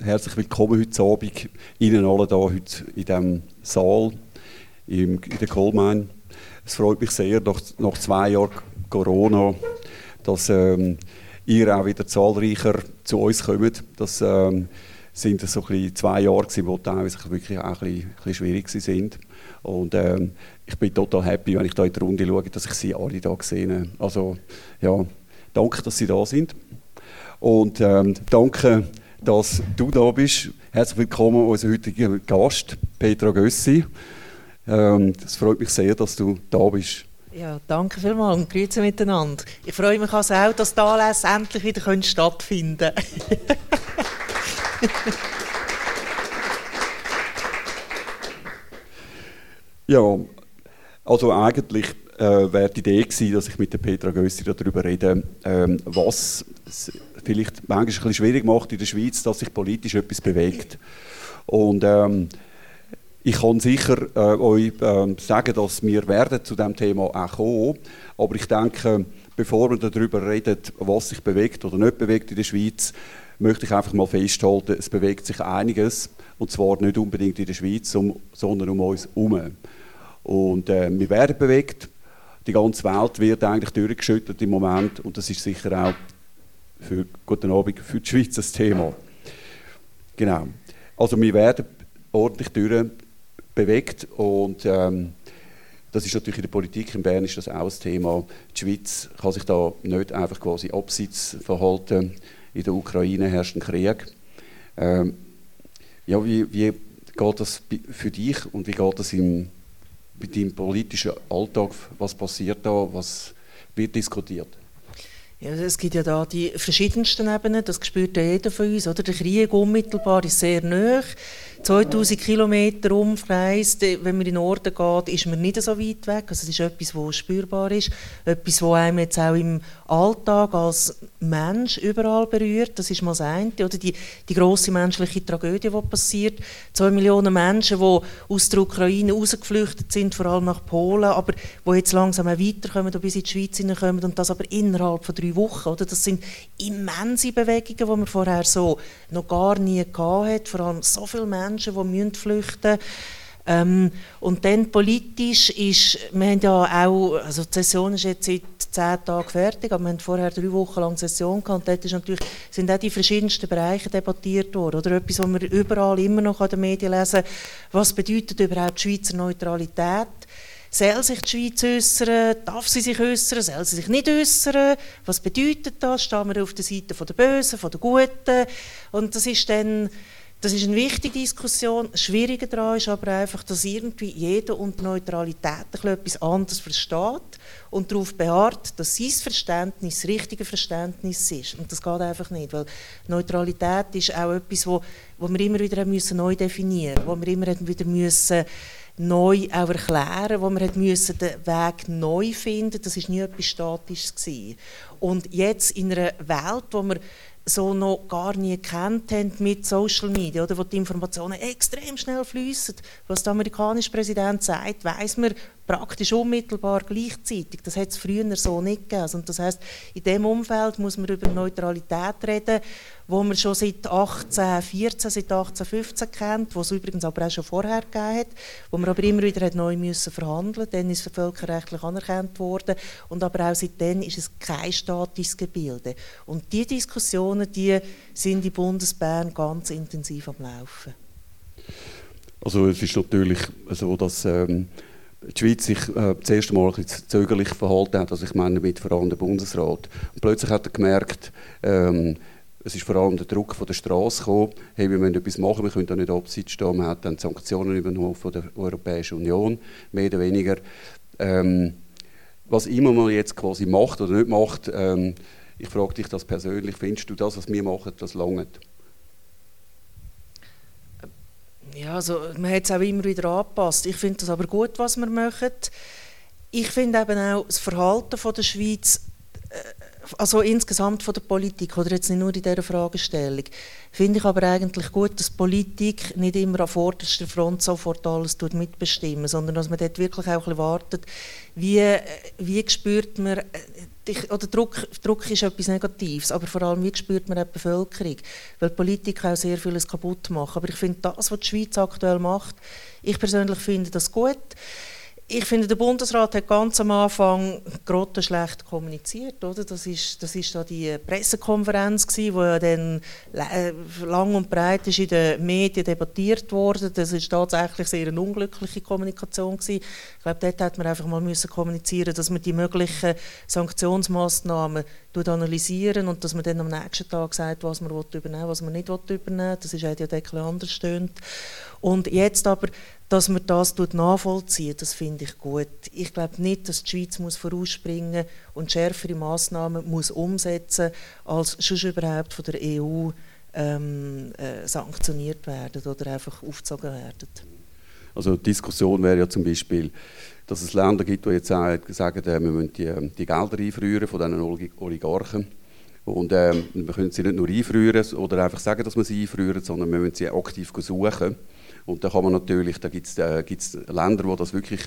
Herzlich willkommen heute Abend Ihnen alle hier heute in diesem Saal in der Coalmine. Es freut mich sehr, nach, nach zwei Jahren Corona, dass ähm, ihr auch wieder zahlreicher zu uns kommt. Das ähm, sind so zwei Jahre gewesen, die teilweise wirklich auch ein bisschen, ein bisschen schwierig sind. Und ähm, ich bin total happy, wenn ich da in die Runde schaue, dass ich sie alle hier sehe. Also ja, danke, dass Sie da sind. Und ähm, danke, dass du da bist. Herzlich willkommen unser heutiger Gast, Petra Gössi. Ähm, es freut mich sehr, dass du da bist. Ja, danke vielmals und grüße miteinander. Ich freue mich also auch, dass die Anlässe endlich wieder stattfinden ja, also eigentlich äh, wäre die Idee gewesen, dass ich mit der Petra Gössi darüber rede, ähm, was vielleicht manchmal ein bisschen schwierig macht in der Schweiz, dass sich politisch etwas bewegt. Und ähm, ich kann sicher äh, euch äh, sagen, dass wir werden zu diesem Thema auch kommen. Aber ich denke, bevor wir darüber reden, was sich bewegt oder nicht bewegt in der Schweiz, möchte ich einfach mal festhalten, es bewegt sich einiges. Und zwar nicht unbedingt in der Schweiz, um, sondern um uns herum. Und äh, wir werden bewegt. Die ganze Welt wird eigentlich durchgeschüttelt im Moment. Und das ist sicher auch für guten Abend für die Schweiz ein Thema. Genau. Also wir werden ordentlich durch bewegt und ähm, das ist natürlich in der Politik in Bern ist das auch ein Thema. Die Schweiz kann sich da nicht einfach quasi abseits verhalten. In der Ukraine herrscht ein Krieg. Ähm, ja, wie, wie geht das für dich und wie geht das im, bei deinem politischen Alltag? Was passiert da? Was wird diskutiert? Ja, es gibt ja da die verschiedensten Ebenen, das spürt ja jeder von uns. Oder? Der Krieg unmittelbar ist sehr nah. 2000 Kilometer Umkreis, wenn man in den Norden geht, ist man nicht so weit weg. Also es ist etwas, was spürbar ist, etwas, was einem jetzt auch im Alltag als Mensch überall berührt. Das ist mal das eine. Oder die, die grosse menschliche Tragödie, die passiert. Zwei Millionen Menschen, die aus der Ukraine rausgeflüchtet sind, vor allem nach Polen, aber die jetzt langsam auch weiterkommen, bis in die Schweiz hineinkommen und das aber innerhalb von drei Wochen. Oder? Das sind immense Bewegungen, die man vorher so noch gar nie gehabt hat. Vor allem so viele Menschen, Menschen, die flüchten müssen. Ähm, und dann politisch ist, wir haben ja auch, also die Session ist jetzt seit zehn Tagen fertig, aber wir haben vorher drei Wochen lang Session gehabt und dort ist natürlich, sind auch die verschiedensten Bereiche debattiert worden. Oder etwas, was wir überall immer noch in den Medien lesen, was bedeutet überhaupt Schweizer Neutralität? Soll sich die Schweiz äußern? Darf sie sich äußern? Soll sie sich nicht äußern? Was bedeutet das? Stehen wir auf der Seite der Bösen, der Guten? Und das ist dann das ist eine wichtige Diskussion. Das Schwierige daran ist aber einfach, dass irgendwie jeder und Neutralität etwas anderes versteht und darauf beharrt, dass sein Verständnis das richtige Verständnis ist. Und das geht einfach nicht, weil Neutralität ist auch etwas, wo, wo wir immer wieder müssen neu definieren müssen, wo wir immer wieder müssen neu auch erklären, wo wir müssen den Weg neu finden. Das ist nie etwas Statisches gewesen. Und jetzt in einer Welt, wo wir so noch gar nie kennt haben mit Social Media, oder wo die Informationen extrem schnell fließen. Was der amerikanische Präsident sagt, weiß man praktisch unmittelbar gleichzeitig. Das hat es früher so nicht gegeben. Also, und das heißt, in dem Umfeld muss man über Neutralität reden, wo man schon seit 1814, seit 1815 kennt, wo es übrigens aber auch schon vorher gegeben hat, wo man aber immer wieder hat neu müssen verhandeln. Dann ist es völkerrechtlich anerkannt worden und aber auch seitdem ist es kein statisches Gebilde. Und die Diskussionen, die sind in Bundesbern ganz intensiv am Laufen. Also es ist natürlich so, dass ähm die Schweiz sich äh, das erste Mal ein bisschen zögerlich verhalten hat. Also ich meine mit vor allem der Bundesrat. Und plötzlich hat er gemerkt, ähm, es ist vor allem der Druck von der Straße gekommen, hey, wir müssen etwas machen, wir können da nicht abseits stehen. Man hat dann Sanktionen übernommen von der Europäischen Union, mehr oder weniger. Ähm, was immer man jetzt quasi macht oder nicht macht, ähm, ich frage dich das persönlich, findest du das, was wir machen, das langt? Ja, also man hat es auch immer wieder angepasst. Ich finde das aber gut, was wir machen. Ich finde eben auch das Verhalten von der Schweiz, äh, also insgesamt von der Politik, oder jetzt nicht nur in dieser Fragestellung, finde ich aber eigentlich gut, dass Politik nicht immer an vorderster Front sofort alles mitbestimmen, sondern dass man dort wirklich auch ein wartet, wie, wie spürt man, äh, oder Druck, Druck ist etwas Negatives, aber vor allem, wie spürt man die Bevölkerung? Weil Politik auch sehr vieles kaputt macht. Aber ich finde, das, was die Schweiz aktuell macht, ich persönlich finde das gut ich finde, der Bundesrat hat ganz am Anfang schlecht kommuniziert. Oder? Das ist, das ist da die Pressekonferenz, die ja dann äh, lang und breit ist in den Medien debattiert wurde. Das ist tatsächlich sehr eine unglückliche Kommunikation. Gewesen. Ich glaube, dort hat man einfach mal müssen kommunizieren dass man die möglichen Sanktionsmaßnahmen analysieren und dass man dann am nächsten Tag sagt, was man übernehmen will, was man nicht übernehmen will. Das ist ja etwas anders stöhnt. Und jetzt aber dass man das nachvollziehen das finde ich gut. Ich glaube nicht, dass die Schweiz muss vorausspringen und schärfere Massnahmen muss umsetzen als schon überhaupt von der EU ähm, äh, sanktioniert werden oder einfach aufgezogen werden. Also die Diskussion wäre ja zum Beispiel, dass es Länder gibt, die jetzt sagen, äh, wir müssen die, ähm, die Gelder einfrieren von diesen Oligarchen. Und ähm, wir können sie nicht nur einfrieren oder einfach sagen, dass wir sie einfrieren, sondern wir müssen sie aktiv suchen. Und da kann man natürlich, da gibt es äh, Länder, die das wirklich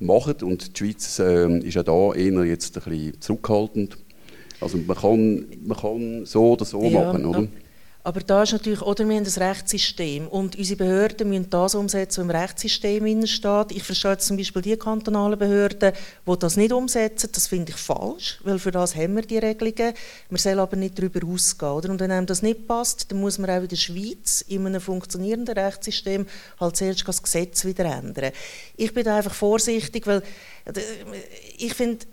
machen und die Schweiz äh, ist ja da eher jetzt ein bisschen zurückhaltend. Also man kann, man kann so oder so ja, machen, oder? Aber da ist natürlich, oder wir haben ein Rechtssystem und unsere Behörden müssen das umsetzen, was im Rechtssystem steht. Ich verstehe jetzt zum Beispiel die kantonalen Behörden, die das nicht umsetzen. Das finde ich falsch, weil für das haben wir die Regelungen. Wir sollen aber nicht darüber ausgehen. Oder? Und wenn einem das nicht passt, dann muss man auch in der Schweiz in einem funktionierenden Rechtssystem halt zuerst das Gesetz wieder ändern. Ich bin da einfach vorsichtig, weil äh, ich finde,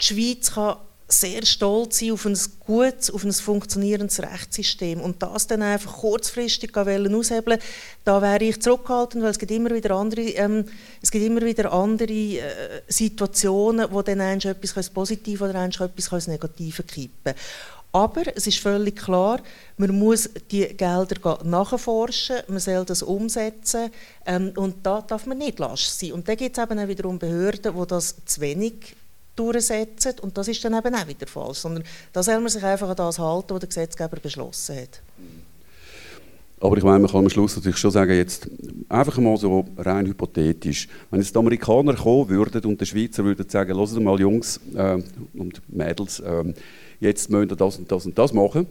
die Schweiz kann sehr stolz sein auf ein gutes, auf ein funktionierendes Rechtssystem und das dann einfach kurzfristig aushebeln da wäre ich zurückhaltend, weil es gibt immer wieder andere, ähm, es gibt immer wieder andere äh, Situationen, wo dann etwas positiv oder etwas Negatives kippen aber es ist völlig klar, man muss die Gelder nachforschen, man soll das umsetzen ähm, und da darf man nicht lasch sein. Und da gibt es eben auch wiederum Behörden, die das zu wenig durchsetzen. Und das ist dann eben auch wieder falsch. Sondern da soll man sich einfach an das halten, was der Gesetzgeber beschlossen hat. Aber ich meine, man kann am Schluss natürlich schon sagen, jetzt einfach mal so rein hypothetisch, wenn jetzt die Amerikaner kommen würden und die Schweizer würden sagen, lasst mal Jungs äh, und Mädels, äh, jetzt müssen das und das und das machen,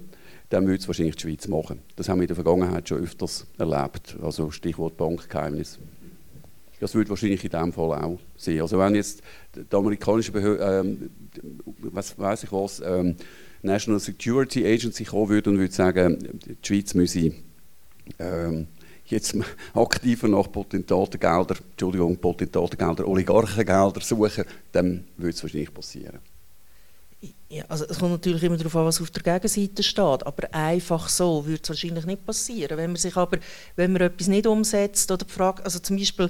dann würde es wahrscheinlich die Schweiz machen. Das haben wir in der Vergangenheit schon öfters erlebt. Also Stichwort Bankgeheimnis. Das würde wahrscheinlich in diesem Fall auch sein. Also wenn jetzt die amerikanische Behörde, ähm, was weiß ich was, ähm, National Security Agency kommen würde und würde sagen, die Schweiz müsse ähm, jetzt aktiver nach Potentatengelder, Entschuldigung, Potentatengelder, Oligarchengelder suchen, dann würde es wahrscheinlich passieren. Ja, also es kommt natürlich immer darauf an, was auf der Gegenseite steht, aber einfach so würde es wahrscheinlich nicht passieren. Wenn man sich aber, wenn man etwas nicht umsetzt oder fragt, also zum Beispiel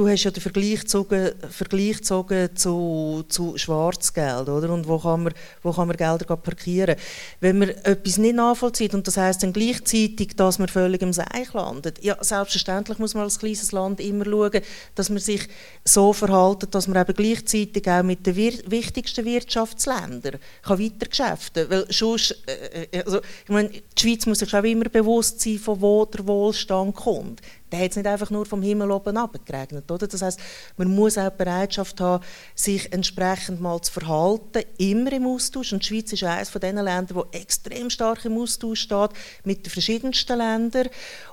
du hast ja den Vergleich gezogen, Vergleich gezogen zu, zu Schwarzgeld, oder? Und wo kann man, wo kann man Gelder parkieren? Wenn man etwas nicht nachvollzieht, und das heißt dann gleichzeitig, dass man völlig im Seich landet, ja, selbstverständlich muss man als kleines Land immer schauen, dass man sich so verhält, dass man eben gleichzeitig auch mit den wir wichtigsten Wirtschaftsländern kann weiter geschäften kann. Weil äh, äh, also, ich meine, die Schweiz muss sich auch immer bewusst sein, von wo der Wohlstand kommt der hat es nicht einfach nur vom Himmel oben abgeregnet. Oder? Das heißt, man muss auch die Bereitschaft haben, sich entsprechend mal zu verhalten, immer im Austausch. Und die Schweiz ist eines von den Ländern, wo extrem stark im Austausch steht mit den verschiedensten Ländern.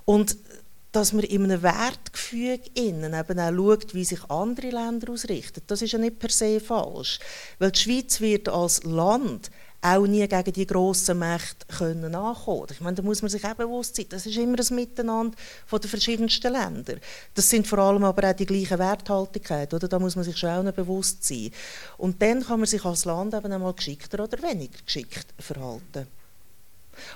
Und dass man in einem Wertgefüge innen eben auch schaut, wie sich andere Länder ausrichten. Das ist ja nicht per se falsch. Weil die Schweiz wird als Land auch nie gegen die grossen Mächte können ankommen Ich meine, da muss man sich auch bewusst sein, das ist immer ein Miteinander von den verschiedensten Ländern. Das sind vor allem aber auch die gleichen Werthaltigkeit, oder? Da muss man sich schon auch bewusst sein. Und dann kann man sich als Land eben einmal geschickter oder weniger geschickt verhalten.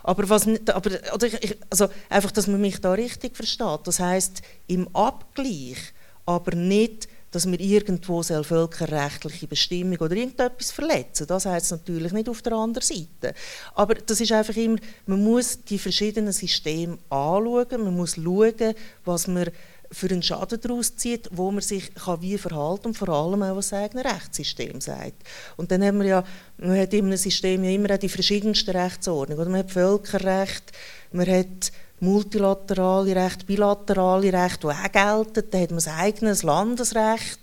Aber was aber, oder ich, also einfach, dass man mich da richtig versteht. Das heißt im Abgleich, aber nicht dass wir irgendwo völkerrechtliche Bestimmung oder irgendetwas verletzen. Das heißt natürlich nicht auf der anderen Seite. Aber das ist einfach immer, man muss die verschiedenen Systeme anschauen, man muss schauen, was man für einen Schaden daraus zieht, wo man sich kann wie verhalten und vor allem auch was das eigene Rechtssystem sagt. Und dann haben wir ja, man hat in einem System ja immer die verschiedensten Rechtsordnungen. Man hat Völkerrecht, man hat multilaterale Recht, bilaterale Recht, die auch gelten. Dann hat man sein eigenes Landesrecht,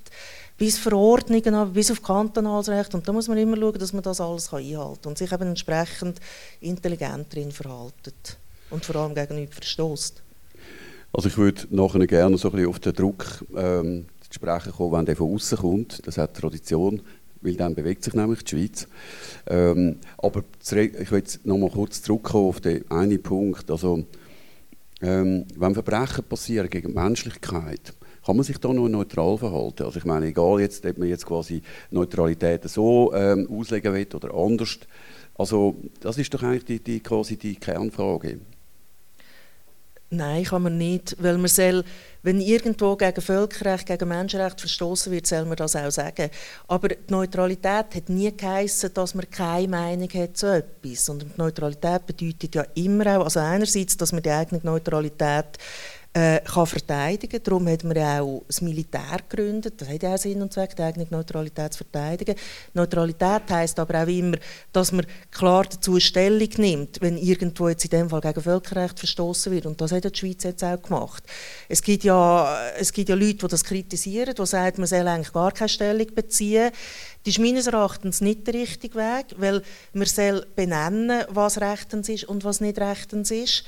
bis Verordnungen, bis auf kantonales Recht. Und da muss man immer schauen, dass man das alles einhalten kann und sich eben entsprechend intelligent drin verhaltet und vor allem gegen nichts verstößt. Also ich würde nachher gerne so ein bisschen auf den Druck ähm, zu sprechen kommen, wenn der von außen kommt. Das hat Tradition, weil dann bewegt sich nämlich die Schweiz. Ähm, aber ich will jetzt noch mal kurz zurückkommen auf den einen Punkt. Also ähm, wenn Verbrechen passieren gegen die Menschlichkeit, kann man sich da noch neutral verhalten? Also ich meine, egal jetzt, ob man jetzt quasi Neutralität so ähm, auslegen will oder anders. Also das ist doch eigentlich die, die, quasi die Kernfrage. Nein, kann man nicht, weil man soll, wenn irgendwo gegen Völkerrecht, gegen Menschenrecht verstoßen wird, soll man das auch sagen. Aber die Neutralität hat nie geheißen, dass man keine Meinung hat zu etwas, die Neutralität bedeutet ja immer auch, also einerseits, dass man die eigene Neutralität äh, kann verteidigen. Darum hat man ja auch das Militär gegründet. Das hat ja auch Sinn und Zweck, die eigene Neutralität zu verteidigen. Neutralität heisst aber auch immer, dass man klar dazu Stellung nimmt, wenn irgendwo jetzt in dem Fall gegen Völkerrecht verstoßen wird. Und das hat die Schweiz jetzt auch gemacht. Es gibt ja, es gibt ja Leute, die das kritisieren, die sagen, man soll eigentlich gar keine Stellung beziehen. Das ist meines Erachtens nicht der richtige Weg, weil man soll benennen, was rechtens ist und was nicht rechtens ist.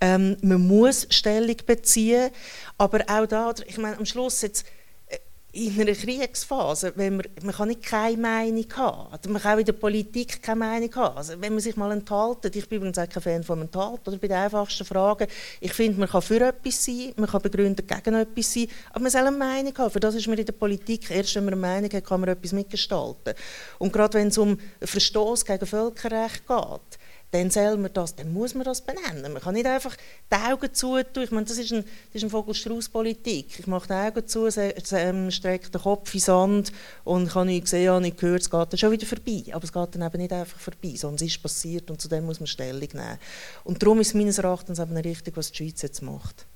Ähm, man muss Stellung beziehen, aber auch da, ich meine, am Schluss jetzt äh, in einer Kriegsphase, wenn man, man kann nicht keine Meinung haben, man kann auch in der Politik keine Meinung haben. Also wenn man sich mal enthalten, ich bin übrigens auch kein Fan von Enthalten, oder bei den einfachsten Fragen, ich finde, man kann für etwas sein, man kann begründet gegen etwas sein, aber man soll eine Meinung haben, für das ist man in der Politik, erst wenn man eine Meinung hat, kann man etwas mitgestalten. Und gerade wenn es um Verstoß gegen Völkerrecht geht, dann soll man das, dann muss man das benennen. Man kann nicht einfach die Augen zutun. Ich meine, das ist, ein, das ist eine Vogelstrauß-Politik. Ich mache die Augen zu, ähm, strecke den Kopf in den Sand und ich habe nichts gesehen, habe nichts gehört, es geht dann schon wieder vorbei. Aber es geht dann eben nicht einfach vorbei, sondern es ist passiert und zu dem muss man Stellung nehmen. Und darum ist es meines Erachtens eben richtig, was die Schweiz jetzt macht.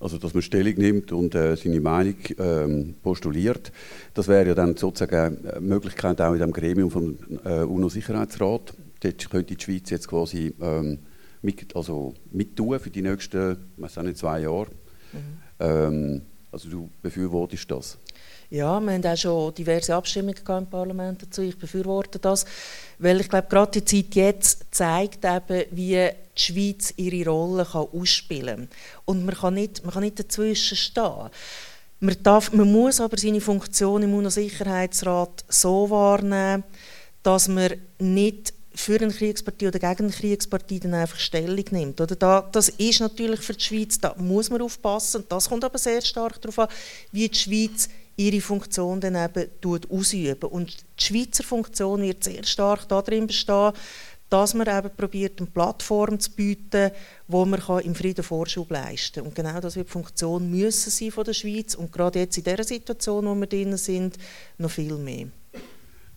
Also, dass man Stellung nimmt und äh, seine Meinung ähm, postuliert. Das wäre ja dann sozusagen eine Möglichkeit auch in dem Gremium vom äh, UNO-Sicherheitsrat Dort könnte die Schweiz jetzt quasi ähm, mit, also mittun für die nächsten weiß auch nicht, zwei Jahre. Mhm. Ähm, also du befürwortest das? Ja, wir haben auch schon diverse Abstimmungen im Parlament dazu. Ich befürworte das, weil ich glaube, gerade die Zeit jetzt zeigt eben, wie die Schweiz ihre Rolle kann ausspielen kann. Und man kann nicht, man kann nicht dazwischen stehen. Man, darf, man muss aber seine Funktion im UNO-Sicherheitsrat so wahrnehmen, dass man nicht für eine Kriegspartie oder gegen eine Kriegspartie dann einfach Stellung nimmt. Oder da, das ist natürlich für die Schweiz, da muss man aufpassen. Das kommt aber sehr stark darauf an, wie die Schweiz ihre Funktion dann eben ausüben. Und die Schweizer Funktion wird sehr stark darin bestehen, dass man eben probiert, eine Plattform zu bieten, wo man im Frieden Vorschub leisten kann. Und genau das wird die Funktion müssen sein von der Schweiz und gerade jetzt in dieser Situation, wo wir drin sind, noch viel mehr.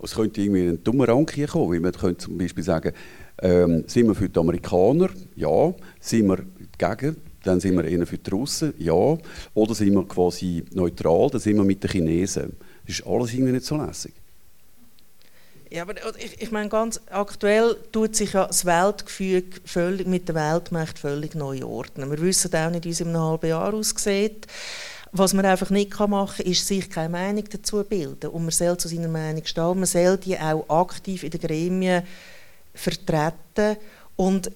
Es könnte irgendwie ein dummer Rank hier kommen, weil man könnte zum Beispiel sagen, ähm, sind wir für die Amerikaner? Ja. Sind wir dagegen? Dann sind wir eher für die Russen? Ja. Oder sind wir quasi neutral? Dann sind wir mit den Chinesen. Das ist alles irgendwie nicht so lässig. Ja, aber ich, ich meine, ganz aktuell tut sich ja das Weltgefüge völlig, mit der Weltmacht völlig neu ordnen. Wir wissen auch nicht, wie es in einem halben Jahr aussieht. Was man einfach nicht machen kann, ist sich keine Meinung dazu bilden. Und man soll zu seiner Meinung stehen. Man soll die auch aktiv in den Gremien vertreten. Und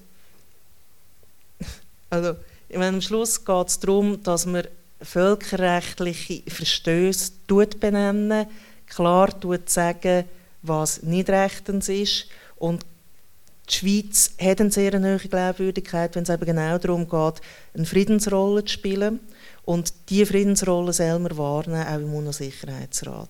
also, ich meine, am Schluss geht es darum, dass man völkerrechtliche Verstöße benennen, klar sagen, was nicht rechtens ist. Und die Schweiz hat eine sehr hohe Glaubwürdigkeit, wenn es eben genau darum geht, eine Friedensrolle zu spielen. Und diese Friedensrolle man wahrnehmen, auch im UNO-Sicherheitsrat.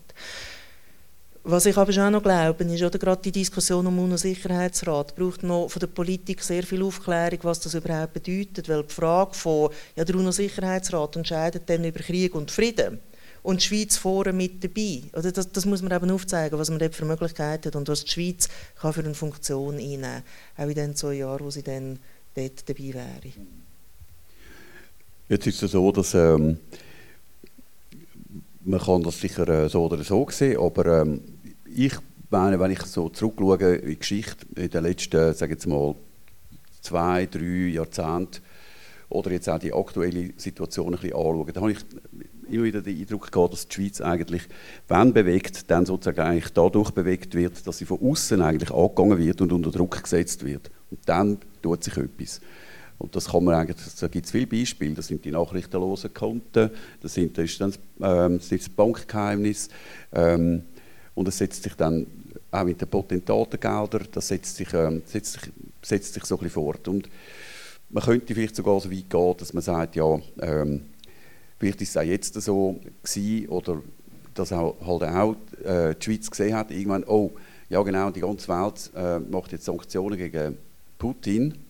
Was ich aber schon auch noch glaube, ist oder gerade die Diskussion um UNO-Sicherheitsrat braucht noch von der Politik sehr viel Aufklärung, was das überhaupt bedeutet, weil die Frage von, ja, der UNO-Sicherheitsrat entscheidet dann über Krieg und Frieden und die Schweiz vorne mit dabei. Oder das, das muss man eben aufzeigen, was man dort für Möglichkeiten hat und was die Schweiz kann für eine Funktion einnehmen kann, auch in den zwei Jahren, wo sie dann dort dabei wäre. Jetzt ist es so, dass ähm, man kann das sicher äh, so oder so sehen, aber ähm, ich meine, wenn ich so zurückschaue in die Geschichte in den letzten, sage jetzt mal, zwei, drei Jahrzehnten oder jetzt auch die aktuelle Situation ein bisschen anschaue, dann habe ich immer wieder den Eindruck gehabt, dass die Schweiz eigentlich, wenn bewegt, dann sozusagen eigentlich dadurch bewegt wird, dass sie von außen eigentlich angegangen wird und unter Druck gesetzt wird. Und dann tut sich etwas. Und das kann man eigentlich, da gibt es viele Beispiele. Das sind die nachrichtenlosen Konten, das, sind, das ist dann ähm, das, das Bankgeheimnis ähm, und es setzt sich dann auch mit den Potentatengeldern, das setzt sich, ähm, setzt sich, setzt sich so ein bisschen fort. Und man könnte vielleicht sogar so weit gehen, dass man sagt, ja, ähm, vielleicht ist es auch jetzt so gewesen, oder dass auch, halt auch äh, die Schweiz gesehen hat, irgendwann, oh, ja genau, die ganze Welt äh, macht jetzt Sanktionen gegen Putin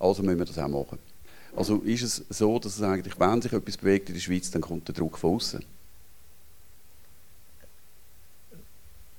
also müssen wir das auch machen. Also ist es so, dass es eigentlich, wenn sich etwas bewegt in der Schweiz, dann kommt der Druck von außen?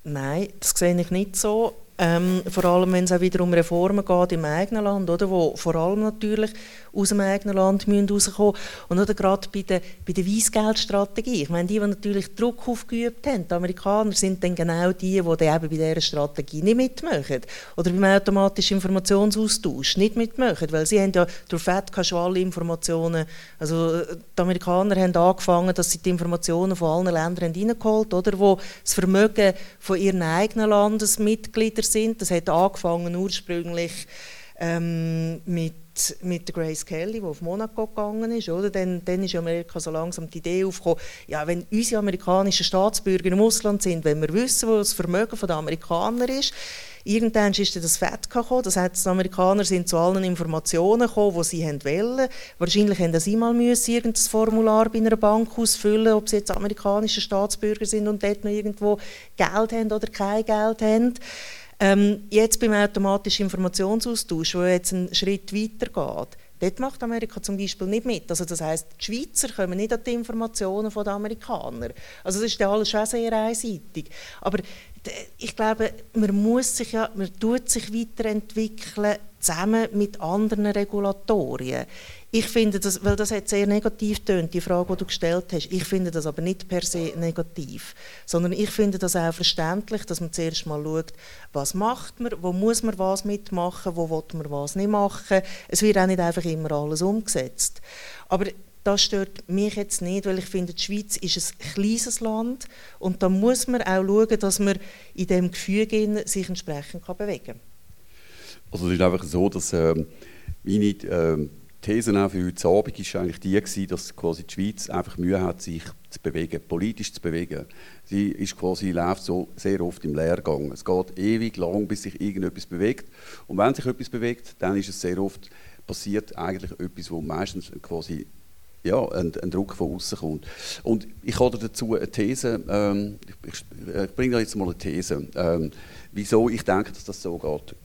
Nein, das sehe ich nicht so. Ähm, vor allem, wenn es auch wieder um Reformen geht im eigenen Land, oder, wo vor allem natürlich aus dem eigenen Land müssen Und oder gerade bei der, bei der Weissgeldstrategie. Ich meine, die, die natürlich Druck aufgeübt haben, die Amerikaner, sind dann genau die, die dann eben bei dieser Strategie nicht mitmachen. Oder beim automatischen Informationsaustausch nicht mitmachen, weil sie haben ja durch FED schon alle Informationen, also die Amerikaner haben angefangen, dass sie die Informationen von allen Ländern reingeholt haben, wo das Vermögen von ihren eigenen Landesmitgliedern sind. Das hat angefangen ursprünglich ähm, mit mit Grace Kelly, die auf Monaco gegangen ist, oder? Dann, dann ist Amerika so langsam die Idee aufgekommen, ja, wenn unsere amerikanischen Staatsbürger im Ausland sind, wenn wir wissen, wo das Vermögen der Amerikaner ist, Irgendwann ist das Fett gekommen, das heißt, die Amerikaner sind zu allen Informationen gekommen, die sie wollen. Wahrscheinlich haben sie mal irgendein Formular bei einer Bank ausfüllen, ob sie jetzt amerikanische Staatsbürger sind und dort noch irgendwo Geld haben oder kein Geld haben. Ähm, jetzt beim automatischen Informationsaustausch, wo jetzt einen Schritt weiter geht, dort macht Amerika zum Beispiel nicht mit. Also das heißt, die Schweizer kommen nicht an die Informationen der Amerikaner. Also das ist ja alles schon sehr einseitig. Aber ich glaube, man muss sich ja, man tut sich weiterentwickeln zusammen mit anderen Regulatorien. Ich finde das, weil das hat sehr negativ tönt, die Frage, die du gestellt hast. Ich finde das aber nicht per se negativ, sondern ich finde das auch verständlich, dass man zuerst mal schaut, was macht man, wo muss man was mitmachen, wo will man was nicht machen. Es wird auch nicht einfach immer alles umgesetzt. Aber das stört mich jetzt nicht, weil ich finde, die Schweiz ist ein kleines Land und da muss man auch schauen, dass man in dem Gefüge sich entsprechend bewegen kann. Also es ist einfach so, dass ähm, meine ähm These auch für heute Abend war eigentlich die, gewesen, dass quasi die Schweiz einfach Mühe hat, sich zu bewegen, politisch zu bewegen. Sie ist quasi, läuft so sehr oft im Lehrgang. Es geht ewig lang, bis sich irgendetwas bewegt. Und wenn sich etwas bewegt, dann ist es sehr oft passiert eigentlich etwas, wo meistens quasi ja, ein, ein Druck von außen kommt. Und ich habe dazu eine These, ähm, ich, ich bringe jetzt mal eine These, ähm, wieso ich denke, dass das so geht.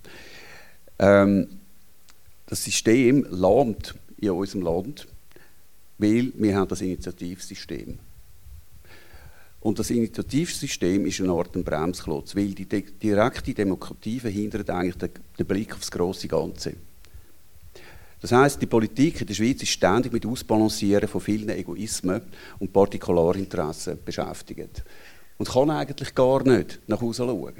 Ähm, das System lahmt in unserem Land, weil wir haben das Initiativsystem. Und das Initiativsystem ist eine Art Bremsklotz, weil die direkte Demokratie verhindert eigentlich den, Blick auf das große Ganze. Das heißt, die Politik in der Schweiz ist ständig mit Ausbalancieren von vielen Egoismen und Partikularinteressen beschäftigt und kann eigentlich gar nicht nach Hause schauen.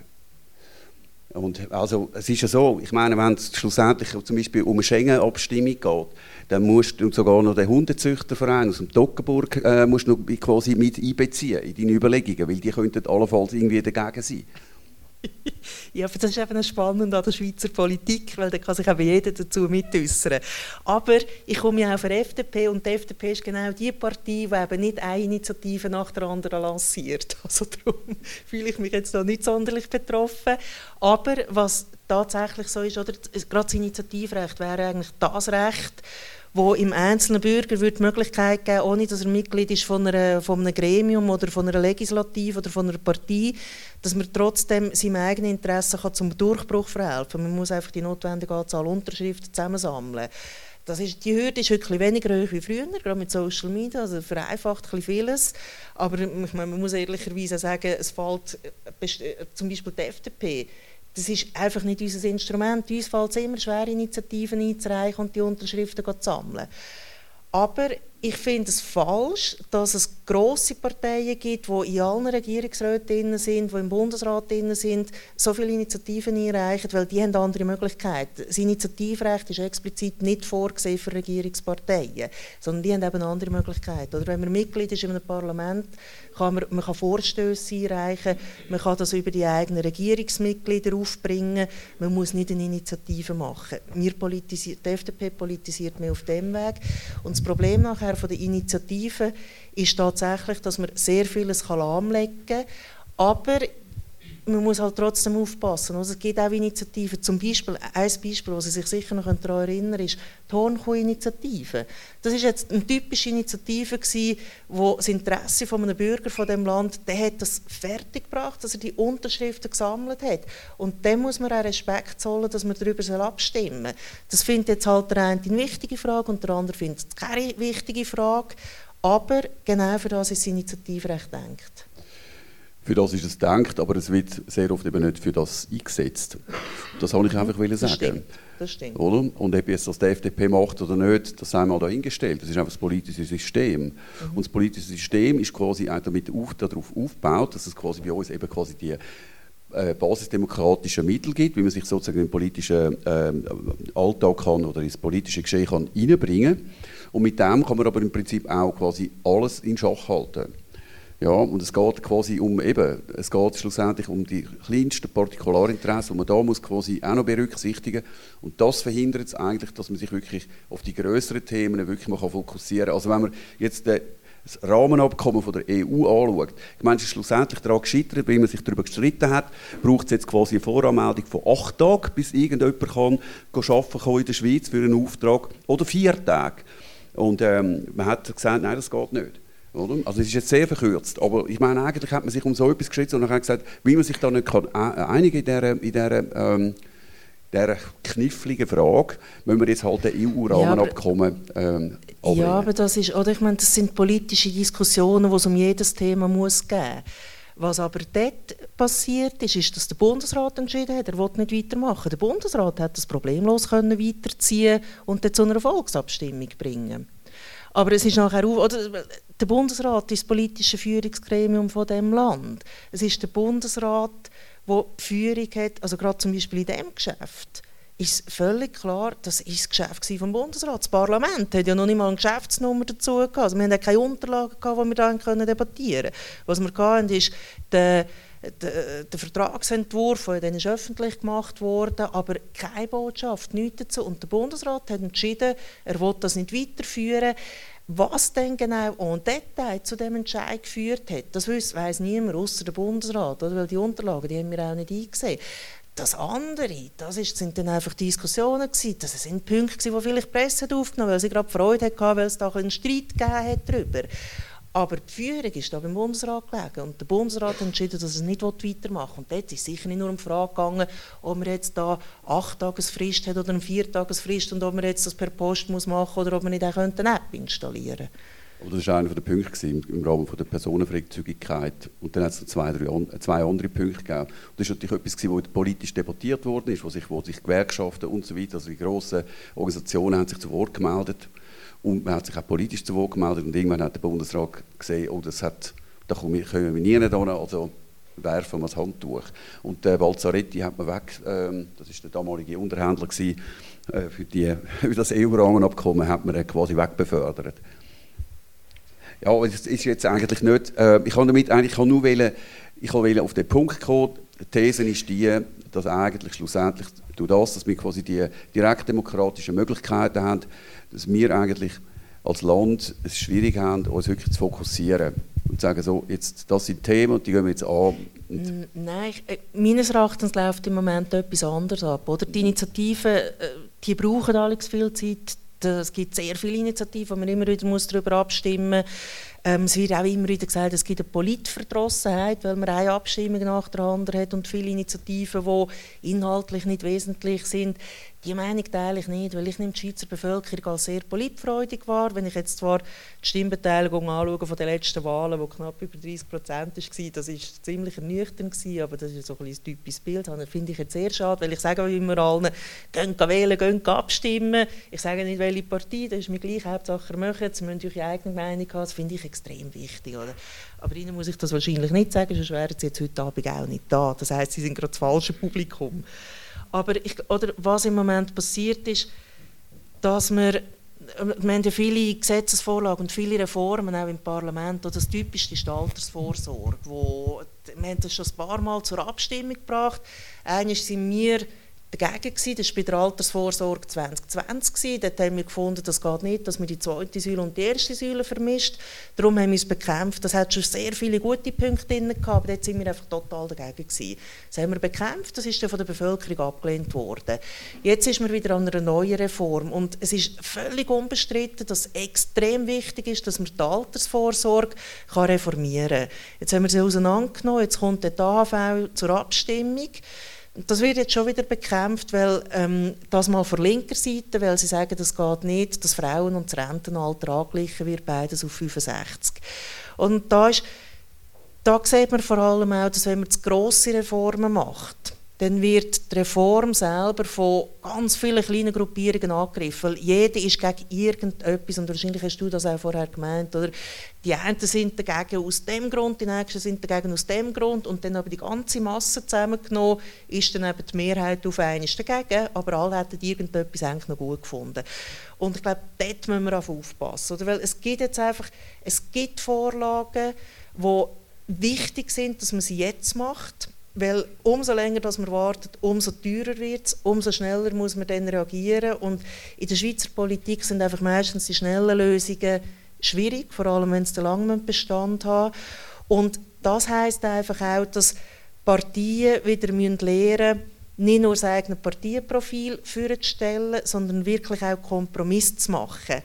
Und also, es ist ja so, ich meine, wenn es schlussendlich zum Beispiel um eine Schengen-Abstimmung geht, dann musst du sogar noch den Hundezüchterverein aus dem Toggenburg äh, mit einbeziehen in deine Überlegungen, weil die könnten allenfalls irgendwie dagegen sein. Ja, aber das ist eben spannend an der Schweizer Politik, weil da kann sich eben jeder dazu mitäußern. Aber ich komme ja auch von der FDP und die FDP ist genau die Partei, die eben nicht eine Initiative nach der anderen lanciert. Also darum fühle ich mich jetzt da nicht sonderlich betroffen. Aber was tatsächlich so ist, oder gerade das Initiativrecht wäre eigentlich das Recht, wo im einzelnen Bürger wird die Möglichkeit geben, ohne dass er Mitglied ist von, einer, von einem Gremium oder von einer Legislative oder von einer Partei, dass man trotzdem seinem eigenen Interesse kann zum Durchbruch verhelfen. Man muss einfach die notwendige Anzahl Unterschriften zusammensammeln. Das ist, die Hürde ist heute weniger hoch wie früher, gerade mit Social Media, also vereinfacht ein vieles. Aber ich meine, man muss ehrlicherweise sagen, es fällt äh, zum Beispiel die FDP das ist einfach nicht unser Instrument. Uns fällt es immer schwer, Initiativen einzureichen und die Unterschriften zu sammeln. Aber ich finde es falsch, dass es grosse Parteien gibt, die in allen Regierungsräten sind, die im Bundesrat sind, so viele Initiativen einreichen, weil die haben andere Möglichkeiten. Das Initiativrecht ist explizit nicht vorgesehen für Regierungsparteien, sondern die haben eben andere Möglichkeiten. Oder wenn man Mitglied ist in einem Parlament, kann man, man kann Vorstöße einreichen, man kann das über die eigenen Regierungsmitglieder aufbringen, man muss nicht eine Initiative machen. Wir die FDP politisiert mehr auf dem Weg. Und das Problem nachher von der Initiative ist tatsächlich, dass man sehr vieles lahmlegen kann, aber man muss halt trotzdem aufpassen. Also es gibt auch Initiativen, zum Beispiel, ein Beispiel, wo Sie sich sicher noch daran erinnern ist die Hornkuh-Initiative. Das ist jetzt eine typische Initiative gewesen, wo das Interesse von einem Bürger von dem Land, der hat das fertiggebracht, dass er die Unterschriften gesammelt hat. Und dem muss man auch Respekt zollen, dass man darüber abstimmen soll. Das findet jetzt halt der eine eine wichtige Frage und der andere findet es keine wichtige Frage. Aber genau für das ist das Initiativrecht denkt. Für das ist es gedacht, aber es wird sehr oft eben nicht für das eingesetzt. Das wollte ich einfach sagen. Das stimmt. Das stimmt. Oder? Und ob jetzt das die FDP macht oder nicht, das sei mal dahingestellt. Das ist einfach das politische System. Mhm. Und das politische System ist quasi auch damit auf, darauf aufgebaut, dass es quasi bei uns eben quasi die äh, basisdemokratischen Mittel gibt, wie man sich sozusagen in den politischen äh, Alltag kann oder ins politische Geschehen kann reinbringen. Und mit dem kann man aber im Prinzip auch quasi alles in Schach halten. Ja, und es geht quasi um eben, es geht schlussendlich um die kleinsten Partikularinteressen, die man da muss quasi auch noch berücksichtigen und das verhindert es eigentlich, dass man sich wirklich auf die größeren Themen wirklich mal fokussieren kann. Also wenn man jetzt das Rahmenabkommen von der EU anschaut, es ist schlussendlich daran gescheitert, weil man sich darüber gestritten hat, braucht es jetzt quasi eine Voranmeldung von acht Tagen, bis irgendjemand kann arbeiten kann in der Schweiz für einen Auftrag, oder vier Tage. Und ähm, man hat gesagt, nein, das geht nicht. Oder? Also es ist jetzt sehr verkürzt, aber ich meine, eigentlich hat man sich um so etwas geschätzt und hat gesagt, wie man sich da nicht kann, äh, einigen in dieser, in dieser, ähm, dieser kniffligen Frage, wenn wir jetzt halt ein EU-Rahmenabkommen ähm, Ja, aber das ist, oder ich meine, das sind politische Diskussionen, die es um jedes Thema muss geben was aber dort passiert ist, ist, dass der Bundesrat entschieden hat, er will nicht weitermachen. Der Bundesrat hat das problemlos können weiterziehen und dann zu einer Volksabstimmung bringen. Aber es ist nachher auch, oder, der Bundesrat ist das politische Führungsgremium von dem Land. Es ist der Bundesrat, der die Führung hat, also gerade zum Beispiel in diesem Geschäft ist völlig klar, das ist das Geschäft vom Bundesrat. Das Parlament hat ja noch nicht mal eine Geschäftsnummer dazu gehabt. Also wir hatten keine Unterlagen, die wir da debattieren können. Was wir hatten, ist der, der, Vertragsentwurf, der ist öffentlich gemacht worden, aber keine Botschaft, nichts dazu. Und der Bundesrat hat entschieden, er will das nicht weiterführen. Was denn genau en Detail zu dem Entscheid geführt hat, das weiß niemand außer der Bundesrat, oder? weil die Unterlagen die haben wir auch nicht eingesehen. Das andere, das ist, sind dann einfach Diskussionen gewesen. Das sind Punkte, die vielleicht die Presse aufgenommen hat, weil sie gerade Freude hatte, weil es da einen Streit gegeben hat darüber. Aber die Führung ist da beim Bundesrat gelegen und der Bundesrat hat entschieden, dass es nicht weitermachen will. Und dort ist sicher nicht nur um die Frage gegangen, ob man jetzt da acht Tagesfrist hat oder eine vier Tagesfrist und ob man jetzt das per Post muss machen oder ob man nicht auch eine App installieren könnte. das war einer der Punkte im Rahmen der Personenfreizügigkeit. Und dann hat es noch zwei, drei, zwei andere Punkte gegeben. Und das ist natürlich etwas, was politisch debattiert worden ist, wo sich, wo sich Gewerkschaften und so weiter, also die grossen Organisationen haben sich zu Wort gemeldet und man hat sich auch politisch zu Wort gemeldet und irgendwann hat der Bundesrat gesehen, oh, das hat, da können wir nie hin, also werfen wir das Handtuch. Und der Balzaretti hat man weg, ähm, das ist der damalige Unterhändler gewesen, äh, für, die, für das EU-Rahmenabkommen hat man quasi wegbefördert. Ja, es ist jetzt eigentlich nicht, äh, ich kann damit eigentlich nur wählen, ich kann auf den Punkt kommen, die These ist die, dass eigentlich schlussendlich durch das, dass wir quasi die direktdemokratischen Möglichkeiten haben, dass wir eigentlich als Land es schwierig haben, uns wirklich zu fokussieren und zu sagen, so, jetzt, das sind Themen und die gehen wir jetzt an. Nein, ich, äh, meines Erachtens läuft im Moment etwas anderes ab. Oder? Die Initiativen, äh, die brauchen alle viel Zeit. Es gibt sehr viele Initiativen, wo man immer wieder muss darüber abstimmen muss. Ähm, es wird auch immer wieder gesagt, es gibt eine Politverdrossenheit, weil man eine Abstimmung nach der anderen hat und viele Initiativen, die inhaltlich nicht wesentlich sind. Die Meinung teile ich nicht, weil ich nehme die Schweizer Bevölkerung als sehr politfreudig wahr. Wenn ich jetzt zwar die Stimmbeteiligung anschaue von den letzten Wahlen, wo knapp über 30 Prozent war, das war ziemlich ernüchternd, aber das ist so ein, ein typisches Bild. Das finde ich jetzt sehr schade, weil ich sage immer allen, gehen wählen, gehen abstimmen. Ich sage nicht, welche Partei, das ist mir gleich, Hauptsache ihr macht Sie müssen eure eigene Meinung haben, das finde ich extrem wichtig. Oder? Aber Ihnen muss ich das wahrscheinlich nicht sagen, sonst wären Sie jetzt heute Abend auch nicht da. Das heisst, Sie sind gerade das falsche Publikum. Aber ich, oder was im Moment passiert ist, dass wir wir haben ja viele Gesetzesvorlagen und viele Reformen auch im Parlament. Und das Typischste ist die Altersvorsorge. Wo, wir haben das schon ein paar Mal zur Abstimmung gebracht. Eigentlich sind wir dagegen gewesen. Das war bei der Altersvorsorge 2020. Gewesen. Dort haben wir gefunden, das geht nicht, dass man die zweite Säule und die erste Säule vermischt. Darum haben wir es bekämpft. Das hat schon sehr viele gute Punkte drin aber dort sind wir einfach total dagegen gewesen. Das haben wir bekämpft, das ist dann von der Bevölkerung abgelehnt worden. Jetzt ist man wieder an einer neuen Reform und es ist völlig unbestritten, dass es extrem wichtig ist, dass man die Altersvorsorge kann reformieren kann. Jetzt haben wir sie auseinandergenommen, jetzt kommt der AHV zur Abstimmung. Das wird jetzt schon wieder bekämpft, weil ähm, das mal von linker Seite, weil sie sagen, das geht nicht, dass Frauen und das Rentenalter angeglichen wird, beides auf 65. Und da, ist, da sieht man vor allem auch, dass wenn man zu grosse Reformen macht, dann wird die Reform selber von ganz vielen kleinen Gruppierungen angegriffen. Weil jeder ist gegen irgendetwas, und wahrscheinlich hast du das auch vorher gemeint, oder? Die einen sind dagegen aus dem Grund, die nächsten sind dagegen aus dem Grund, und dann aber die ganze Masse zusammengenommen, ist dann eben die Mehrheit auf einmal dagegen, aber alle hätten irgendetwas eigentlich noch gut gefunden. Und ich glaube, dort müssen wir aufpassen, oder? Weil es gibt jetzt einfach, es gibt Vorlagen, die wichtig sind, dass man sie jetzt macht, weil umso länger dass man wartet, umso teurer wird es, umso schneller muss man dann reagieren. Und in der Schweizer Politik sind einfach meistens die schnellen Lösungen schwierig, vor allem wenn sie lange Bestand haben. Und das heißt einfach auch, dass Partien wieder lernen müssen, nicht nur das eigene Parteienprofil vorzustellen, sondern wirklich auch Kompromiss zu machen.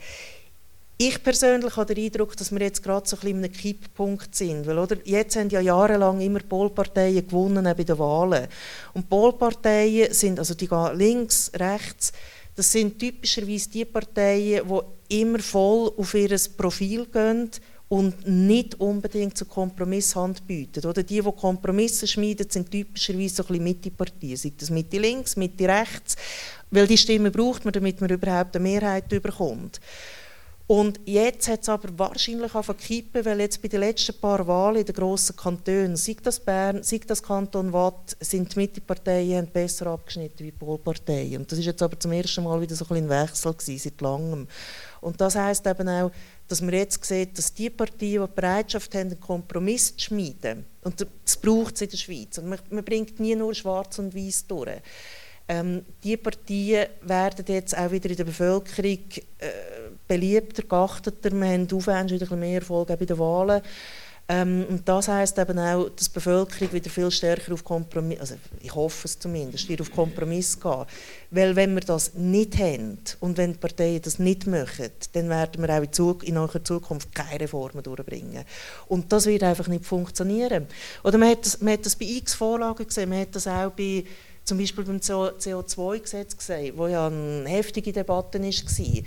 Ich persönlich habe den Eindruck, dass wir jetzt gerade so ein bisschen einem Kipppunkt sind. Weil, oder, jetzt haben ja jahrelang immer Polparteien gewonnen bei den Wahlen. Und Polparteien sind, also die gehen links, rechts, das sind typischerweise die Parteien, die immer voll auf ihr Profil gehen und nicht unbedingt zu Kompromisshand bieten. Oder die, die Kompromisse schmieden, sind typischerweise so ein bisschen Mitte-Partien. Sei das Mitte links, Mitte rechts. Weil die Stimme braucht man, damit man überhaupt eine Mehrheit bekommt. Und jetzt hat es aber wahrscheinlich auf kippen, weil jetzt bei den letzten paar Wahlen in den grossen Kantonen, sei das Bern, sei das Kanton Watt, sind die Mitteparteien besser abgeschnitten wie die Polparteien. Und das ist jetzt aber zum ersten Mal wieder so ein, ein Wechsel gewesen, seit langem. Und das heißt eben auch, dass man jetzt sieht, dass die Partien, die Bereitschaft haben, einen Kompromiss zu schmieden, und das braucht es in der Schweiz, und man, man bringt nie nur Schwarz und Weiß durch, ähm, die Partien werden jetzt auch wieder in der Bevölkerung äh, beliebter, geachteter. Wir haben aufwärts wieder mehr Erfolg bei den Wahlen. Ähm, und das heisst eben auch, dass die Bevölkerung wieder viel stärker auf Kompromiss, also ich hoffe es zumindest, wieder auf Kompromiss geht. Weil wenn wir das nicht haben und wenn die Parteien das nicht machen, dann werden wir auch in, Zug in naher Zukunft keine Reformen durchbringen. Und das wird einfach nicht funktionieren. Oder man hat das, man hat das bei x Vorlagen gesehen, man hat das auch bei zum Beispiel beim CO2-Gesetz gesehen, wo ja eine heftige Debatte war.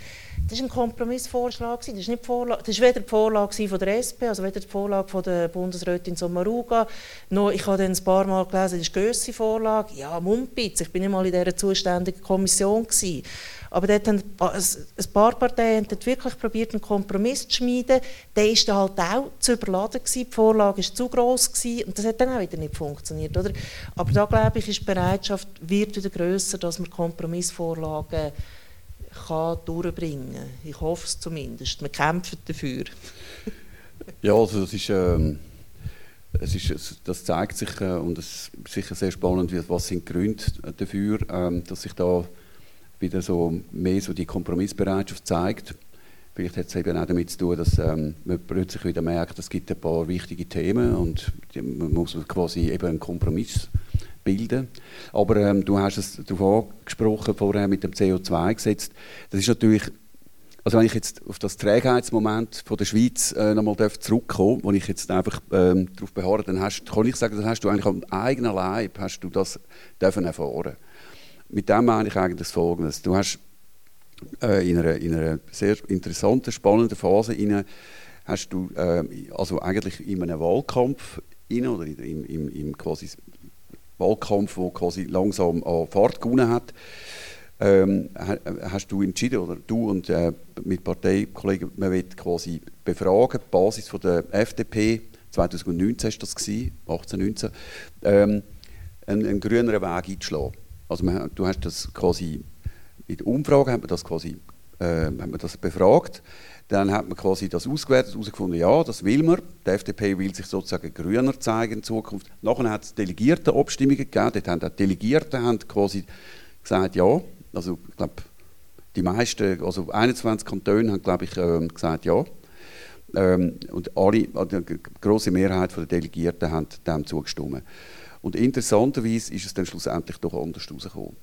Das war ein Kompromissvorschlag. Das ist, nicht Vorlage, das ist weder die Vorlage von der SP, also weder die Vorlage von der Bundesrätin Sommaruga, noch, ich habe dann ein paar Mal gelesen, das ist Gössi Vorlage. Ja, Mumpitz, ich bin nicht mal in dieser zuständigen Kommission. Gewesen. Aber dort haben ein paar Parteien haben wirklich probiert, einen Kompromiss zu schmieden. Der war dann halt auch zu überladen. Gewesen. Die Vorlage war zu gross gewesen, und das hat dann auch wieder nicht funktioniert. Oder? Aber da glaube ich, ist die Bereitschaft wird wieder grösser, dass man Kompromissvorlagen kann durchbringen kann. Ich hoffe es zumindest. Wir kämpfen dafür. ja, also das ist... Ähm es ist, das zeigt sich äh, und es ist sicher sehr spannend, was sind die Gründe dafür, ähm, dass sich da wieder so mehr so die Kompromissbereitschaft zeigt. Vielleicht hat es eben auch damit zu tun, dass ähm, man plötzlich wieder merkt, es gibt ein paar wichtige Themen und man muss quasi eben einen Kompromiss bilden. Aber ähm, du hast es darauf angesprochen, vorher mit dem CO2-Gesetz. Das ist natürlich Also wenn ich jetzt auf das Trägheitsmoment von der Schweiz äh, nochmal zurückkommen wo ich jetzt einfach ähm, darauf beharre, dann hast, kann ich sagen, dann hast du eigentlich am eigenen Leib hast du das dürfen erfahren. Mit dem meine ich eigentlich das Folgendes. Du hast äh, in, einer, in einer sehr interessanten, spannenden Phase in hast du äh, also eigentlich in einem Wahlkampf in, oder im, im, im quasi Wahlkampf, der quasi langsam an Fahrt gewonnen hat, ähm, hast du entschieden, oder du und äh, mit Parteikollegen, man will quasi befragen, die Basis von der FDP, 2019 war das, gewesen, 18, 19, ähm, einen, einen grüneren Weg einzuschlagen. Also man, du hast das quasi, in der Umfrage hat man das quasi äh, hat man das befragt, dann hat man quasi das ausgewertet, herausgefunden, ja, das will man. Die FDP will sich sozusagen grüner zeigen in Zukunft. Nachher hat es Delegiertenabstimmungen gegeben. Dort haben die Delegierten haben quasi gesagt, ja. Also ich glaube, die meisten, also 21 Kantone haben, glaube ich, äh, gesagt, ja. Ähm, und alle, also die große Mehrheit der Delegierten haben dem zugestimmt. Und interessanterweise ist es dann schlussendlich doch anders herausgekommen.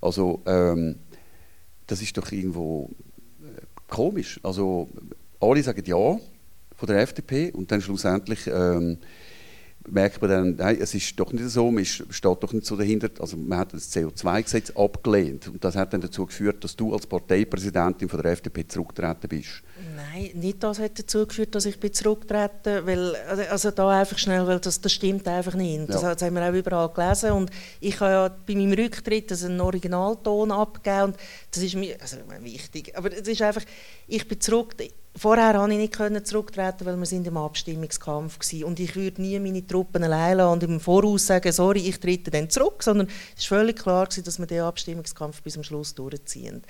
Also ähm, das ist doch irgendwo komisch. Also alle sagen ja von der FDP und dann schlussendlich ähm, merkt man dann, nein, es ist doch nicht so, man steht doch nicht so dahinter. Also man hat das CO2-Gesetz abgelehnt und das hat dann dazu geführt, dass du als Parteipräsidentin von der FDP zurückgetreten bist. Nein, nicht das hat dazu geführt, dass ich bin zurückgetreten weil also, also da einfach schnell, weil das, das stimmt einfach nicht. Das, ja. das haben wir auch überall gelesen und ich habe ja bei meinem Rücktritt einen Originalton abgegeben und das ist mir also wichtig, aber es ist einfach, ich bin zurück Vorher konnte ich nicht zurücktreten, weil wir sind im Abstimmungskampf waren. Und ich würde nie meine Truppen allein lassen und im Voraus sagen, sorry, ich trete dann zurück, sondern es war völlig klar, gewesen, dass wir den Abstimmungskampf bis zum Schluss durchziehen.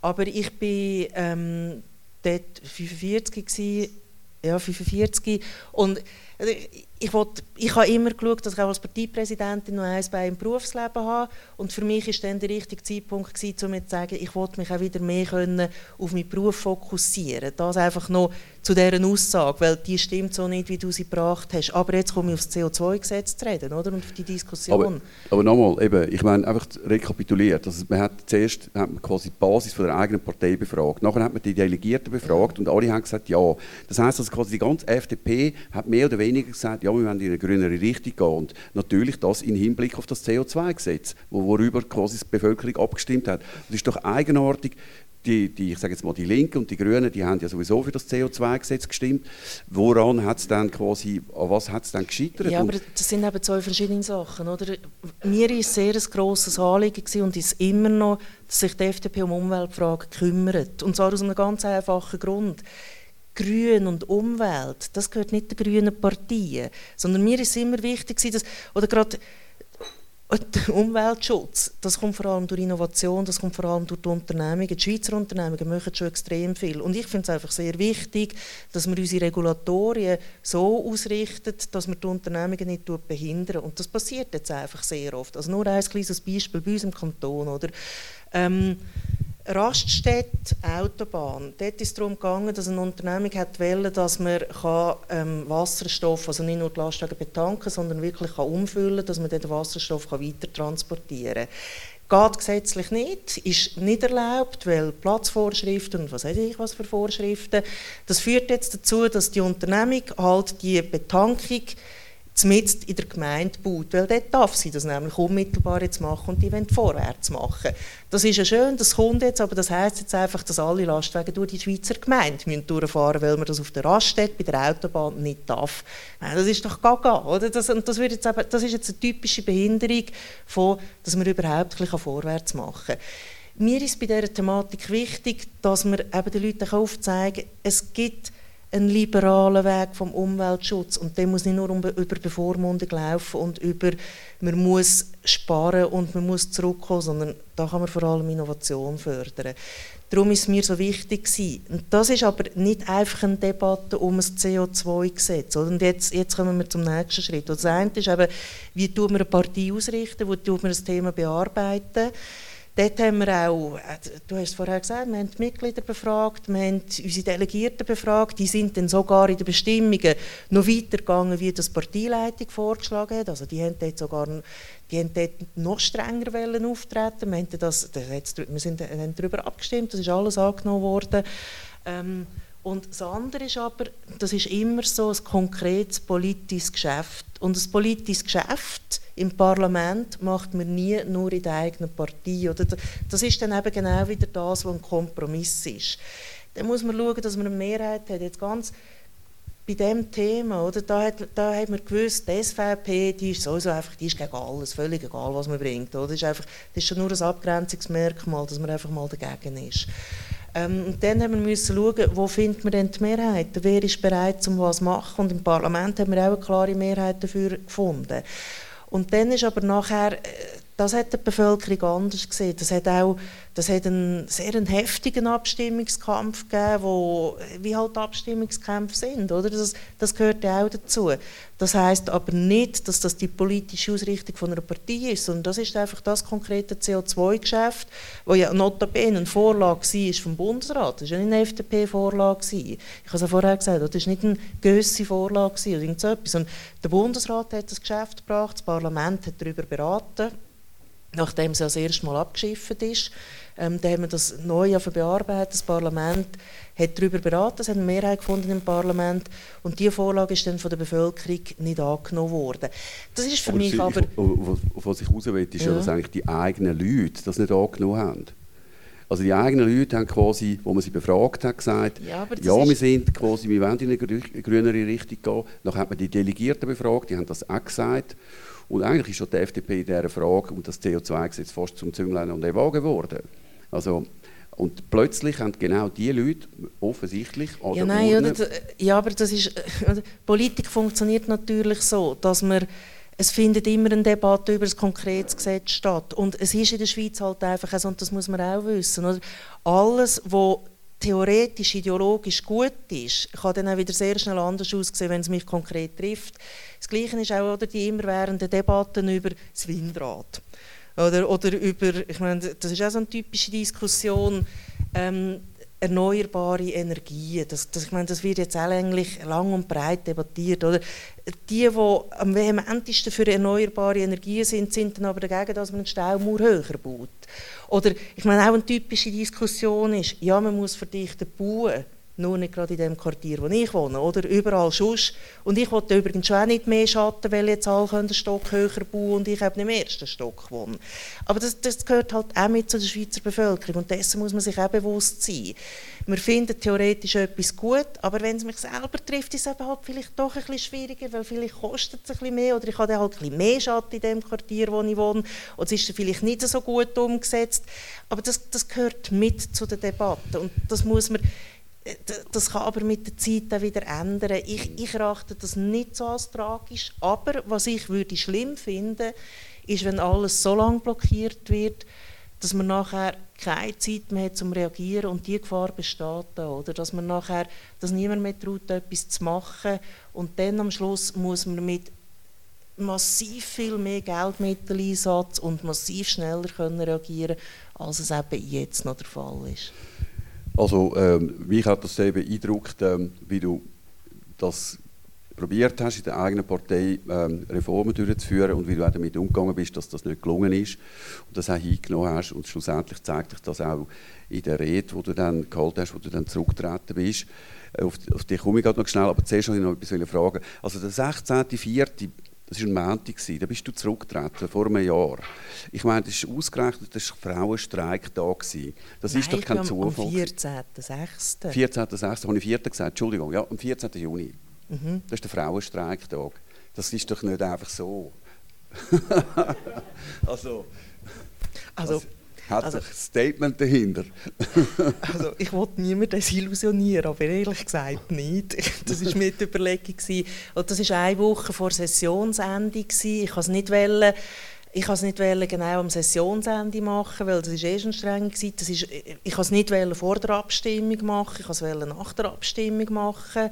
Aber ich war ähm, dort 45 gewesen, ja, 45 und also, ich, wollte, ich habe immer geschaut, dass ich auch als Parteipräsidentin noch eins bei im Berufsleben habe. Und für mich war dann der richtige Zeitpunkt, gewesen, um mir zu sagen, ich wollte mich auch wieder mehr können auf meinen Beruf fokussieren. Das einfach noch zu dieser Aussage, weil die stimmt so nicht, wie du sie gebracht hast. Aber jetzt komme ich aufs CO2-Gesetz zu reden, oder? Und auf die Diskussion. Aber, aber nochmal, eben, ich meine, einfach rekapituliert. Also man hat zuerst hat man quasi die Basis von der eigenen Partei befragt. Nachher hat man die Delegierten befragt und alle haben gesagt, ja. Das heisst, also quasi die ganze FDP hat mehr oder weniger gesagt, ja, ja, wir wollen in eine grünere Richtung gehen. Und natürlich das im Hinblick auf das CO2-Gesetz, worüber quasi die Bevölkerung abgestimmt hat. Das ist doch eigenartig, die, die, ich sage jetzt mal, die Linken und die Grünen, die haben ja sowieso für das CO2-Gesetz gestimmt. Woran hat es dann quasi, an was hat es dann gescheitert? Ja, aber das sind eben zwei verschiedene Sachen, oder? Mir ist sehr ein grosses Anliegen und ist immer noch, dass sich die FDP um Umweltfragen kümmert. Und zwar aus einem ganz einfachen Grund. Grün und Umwelt, das gehört nicht der grünen Partei, sondern mir ist immer wichtig, dass, oder gerade der Umweltschutz, das kommt vor allem durch Innovation, das kommt vor allem durch die Unternehmungen. Die Schweizer Unternehmungen machen schon extrem viel. Und ich finde es einfach sehr wichtig, dass wir unsere Regulatorien so ausrichten, dass wir die Unternehmungen nicht behindern. Und das passiert jetzt einfach sehr oft. Also nur ein kleines Beispiel bei uns im Kanton. Oder? Ähm, Raststätte, Autobahn. Dort ist es darum gegangen, dass eine Unternehmung hat wollte, dass man kann, ähm, Wasserstoff, also nicht nur die Lastwagen betanken, sondern wirklich kann umfüllen, dass man den Wasserstoff kann weiter transportieren kann. Geht gesetzlich nicht, ist nicht erlaubt, weil Platzvorschriften und was weiß ich was für Vorschriften. Das führt jetzt dazu, dass die Unternehmung halt die Betankung zumindest in der Gemeinde baut, weil dort darf sie das nämlich unmittelbar jetzt machen und die wollen vorwärts machen. Das ist ja schön, das kommt jetzt, aber das heisst jetzt einfach, dass alle Lastwagen durch die Schweizer Gemeinde müssen durchfahren weil man das auf der Raststätte bei der Autobahn nicht darf. Das ist doch gaga, oder? Das, und das, wird jetzt eben, das ist jetzt eine typische Behinderung, von, dass man überhaupt ein vorwärts machen kann. Mir ist bei dieser Thematik wichtig, dass man eben den Leuten aufzeigen kann, es gibt einen liberalen Weg vom Umweltschutz und der muss nicht nur über Bevormundung laufen und über man muss sparen und man muss zurückkommen, sondern da kann man vor allem Innovation fördern. Darum ist es mir so wichtig. Und das ist aber nicht einfach eine Debatte um ein CO2-Gesetz. Und jetzt, jetzt kommen wir zum nächsten Schritt. das eine ist eben, wie tut man eine Partie ausrichten, wo tut man das Thema bearbeiten. Dort haben wir auch, äh, du hast vorher gesagt, wir haben die Mitglieder befragt, wir haben unsere Delegierten befragt, die sind dann sogar in den Bestimmungen noch weiter gegangen, wie das Parteileitung vorgeschlagen hat. Also die haben dort sogar die haben dort noch strenger wollen auftreten. Wir, haben das, das wir sind, haben darüber abgestimmt, das ist alles angenommen worden. Ähm, und das andere ist aber, das ist immer so ein konkretes politisches Geschäft. Und ein politisches Geschäft im Parlament macht man nie nur in der eigenen Partei. Das ist dann eben genau wieder das, was ein Kompromiss ist. Dann muss man schauen, dass man eine Mehrheit hat. Jetzt ganz bei diesem Thema, oder, da, hat, da hat man gewusst, die SVP, die ist sowieso einfach, die ist gegen alles, völlig egal, was man bringt. Oder? Das, ist einfach, das ist schon nur ein Abgrenzungsmerkmal, dass man einfach mal dagegen ist. Ähm, und dann haben wir müssen schauen, wo findet man denn die Mehrheit? Wer ist bereit, um was zu machen? Und im Parlament haben wir auch eine klare Mehrheit dafür gefunden. Und dann ist aber nachher, äh, das hat die Bevölkerung anders gesehen. Das hat auch das hat einen sehr einen heftigen Abstimmungskampf gegeben, wo, wie halt Abstimmungskämpfe sind. Oder? Das, das gehört ja auch dazu. Das heißt aber nicht, dass das die politische Ausrichtung von einer Partei ist, sondern das ist einfach das konkrete CO2-Geschäft, wo ja notabene eine Vorlage war vom Bundesrat. Das war ja nicht eine FDP-Vorlage. Ich habe es ja vorher gesagt, das war nicht eine gewisse Vorlage oder irgend so etwas. Und der Bundesrat hat das Geschäft gebracht, das Parlament hat darüber beraten, nachdem es ja das erste Mal abgeschifft ist. Ähm, da haben wir das neu bearbeitet. Das Parlament hat darüber beraten, es hat eine Mehrheit gefunden im Parlament und diese Vorlage ist dann von der Bevölkerung nicht angenommen worden. Das ist für aber mich Sie, aber... auf, was ich raus will, ist ja. ja, dass eigentlich die eigenen Leute das nicht angenommen haben. Also die eigenen Leute haben quasi, wo man sie befragt hat, gesagt, ja, ja wir sind quasi, wir wollen in eine grünere Richtung gehen. Dann hat man die Delegierten befragt, die haben das auch gesagt. Und eigentlich ist schon die FDP in dieser Frage und das CO2-Gesetz fast zum Zünglein und Wagen geworden. Also, und plötzlich haben genau diese Leute offensichtlich an ja, nein, Urne oder, ja, aber das ist, äh, Politik funktioniert natürlich so, dass man es findet immer eine Debatte über ein konkretes Gesetz statt. Und es ist in der Schweiz halt einfach so, und das muss man auch wissen, oder? alles, was theoretisch, ideologisch gut ist, kann dann auch wieder sehr schnell anders aussehen, wenn es mich konkret trifft. Das Gleiche ist auch oder, die immerwährenden Debatten über das Windrad. Oder, oder über, ich meine, das ist auch so eine typische Diskussion, ähm, erneuerbare Energien. Das, das, ich meine, das wird jetzt auch eigentlich lang und breit debattiert. Oder? Die, die am vehementesten für erneuerbare Energien sind, sind dann aber dagegen, dass man einen Staumauer höher baut. Oder ich meine, auch eine typische Diskussion ist, ja, man muss verdichten bauen nur nicht gerade in dem Quartier, wo ich wohne, oder überall sonst. Und ich wollte übrigens auch nicht mehr Schatten, weil jetzt alle einen Stock höher bauen und ich eben im ersten Stock wohne. Aber das, das gehört halt auch mit zu der Schweizer Bevölkerung und dessen muss man sich auch bewusst sein. Wir finden theoretisch etwas gut, aber wenn es mich selber trifft, ist es eben halt vielleicht doch ein bisschen schwieriger, weil vielleicht kostet es ein bisschen mehr oder ich habe halt ein bisschen mehr Schatten in dem Quartier, wo ich wohne oder es ist vielleicht nicht so gut umgesetzt. Aber das, das gehört mit zu der Debatte und das muss man das kann aber mit der Zeit auch wieder ändern. Ich, ich erachte das nicht so als tragisch, aber was ich würde schlimm finden, ist, wenn alles so lange blockiert wird, dass man nachher keine Zeit mehr hat zum reagieren und die Gefahr besteht oder dass man nachher, dass niemand mehr traut, etwas zu machen und dann am Schluss muss man mit massiv viel mehr Geldmitteleinsatz und massiv schneller können reagieren, als es eben jetzt noch der Fall ist. Also ähm, mich hat das sehr beeindruckt, ähm, wie du das probiert hast, in der eigenen Partei ähm, Reformen durchzuführen und wie du auch damit umgegangen bist, dass das nicht gelungen ist und das auch hingenommen hast und schlussendlich zeigt sich das auch in der Rede, die du dann gehalten hast, wo du dann zurückgetreten bist. Äh, auf, auf die komme ich gerade noch schnell, aber zuerst wollte ich noch etwas fragen. Also der 16.04. Das war ein Montag, da bist du zurückgetreten, vor einem Jahr. Ich meine, das ist ausgerechnet, das war Frauenstreiktag. Das Nein, ist doch kein Zufall. Am 14.06. 14.06. habe ich 4. gesagt, Entschuldigung, ja, am 14. Juni. Mhm. Das ist der Frauenstreiktag. Das ist doch nicht einfach so. also, also, also hat also, ein Statement dahinter. also ich wollte niemanden desillusionieren, aber ehrlich gesagt nicht. Das war mir die Überlegung. Und das war eine Woche vor Sessionsende. Ich wollte es nicht wollen, ich wollte es nicht genau am Sessionsende machen, weil das ist eh schon streng war. Das ist, ich wollte es nicht vor der Abstimmung machen, ich wollte es nach der Abstimmung machen.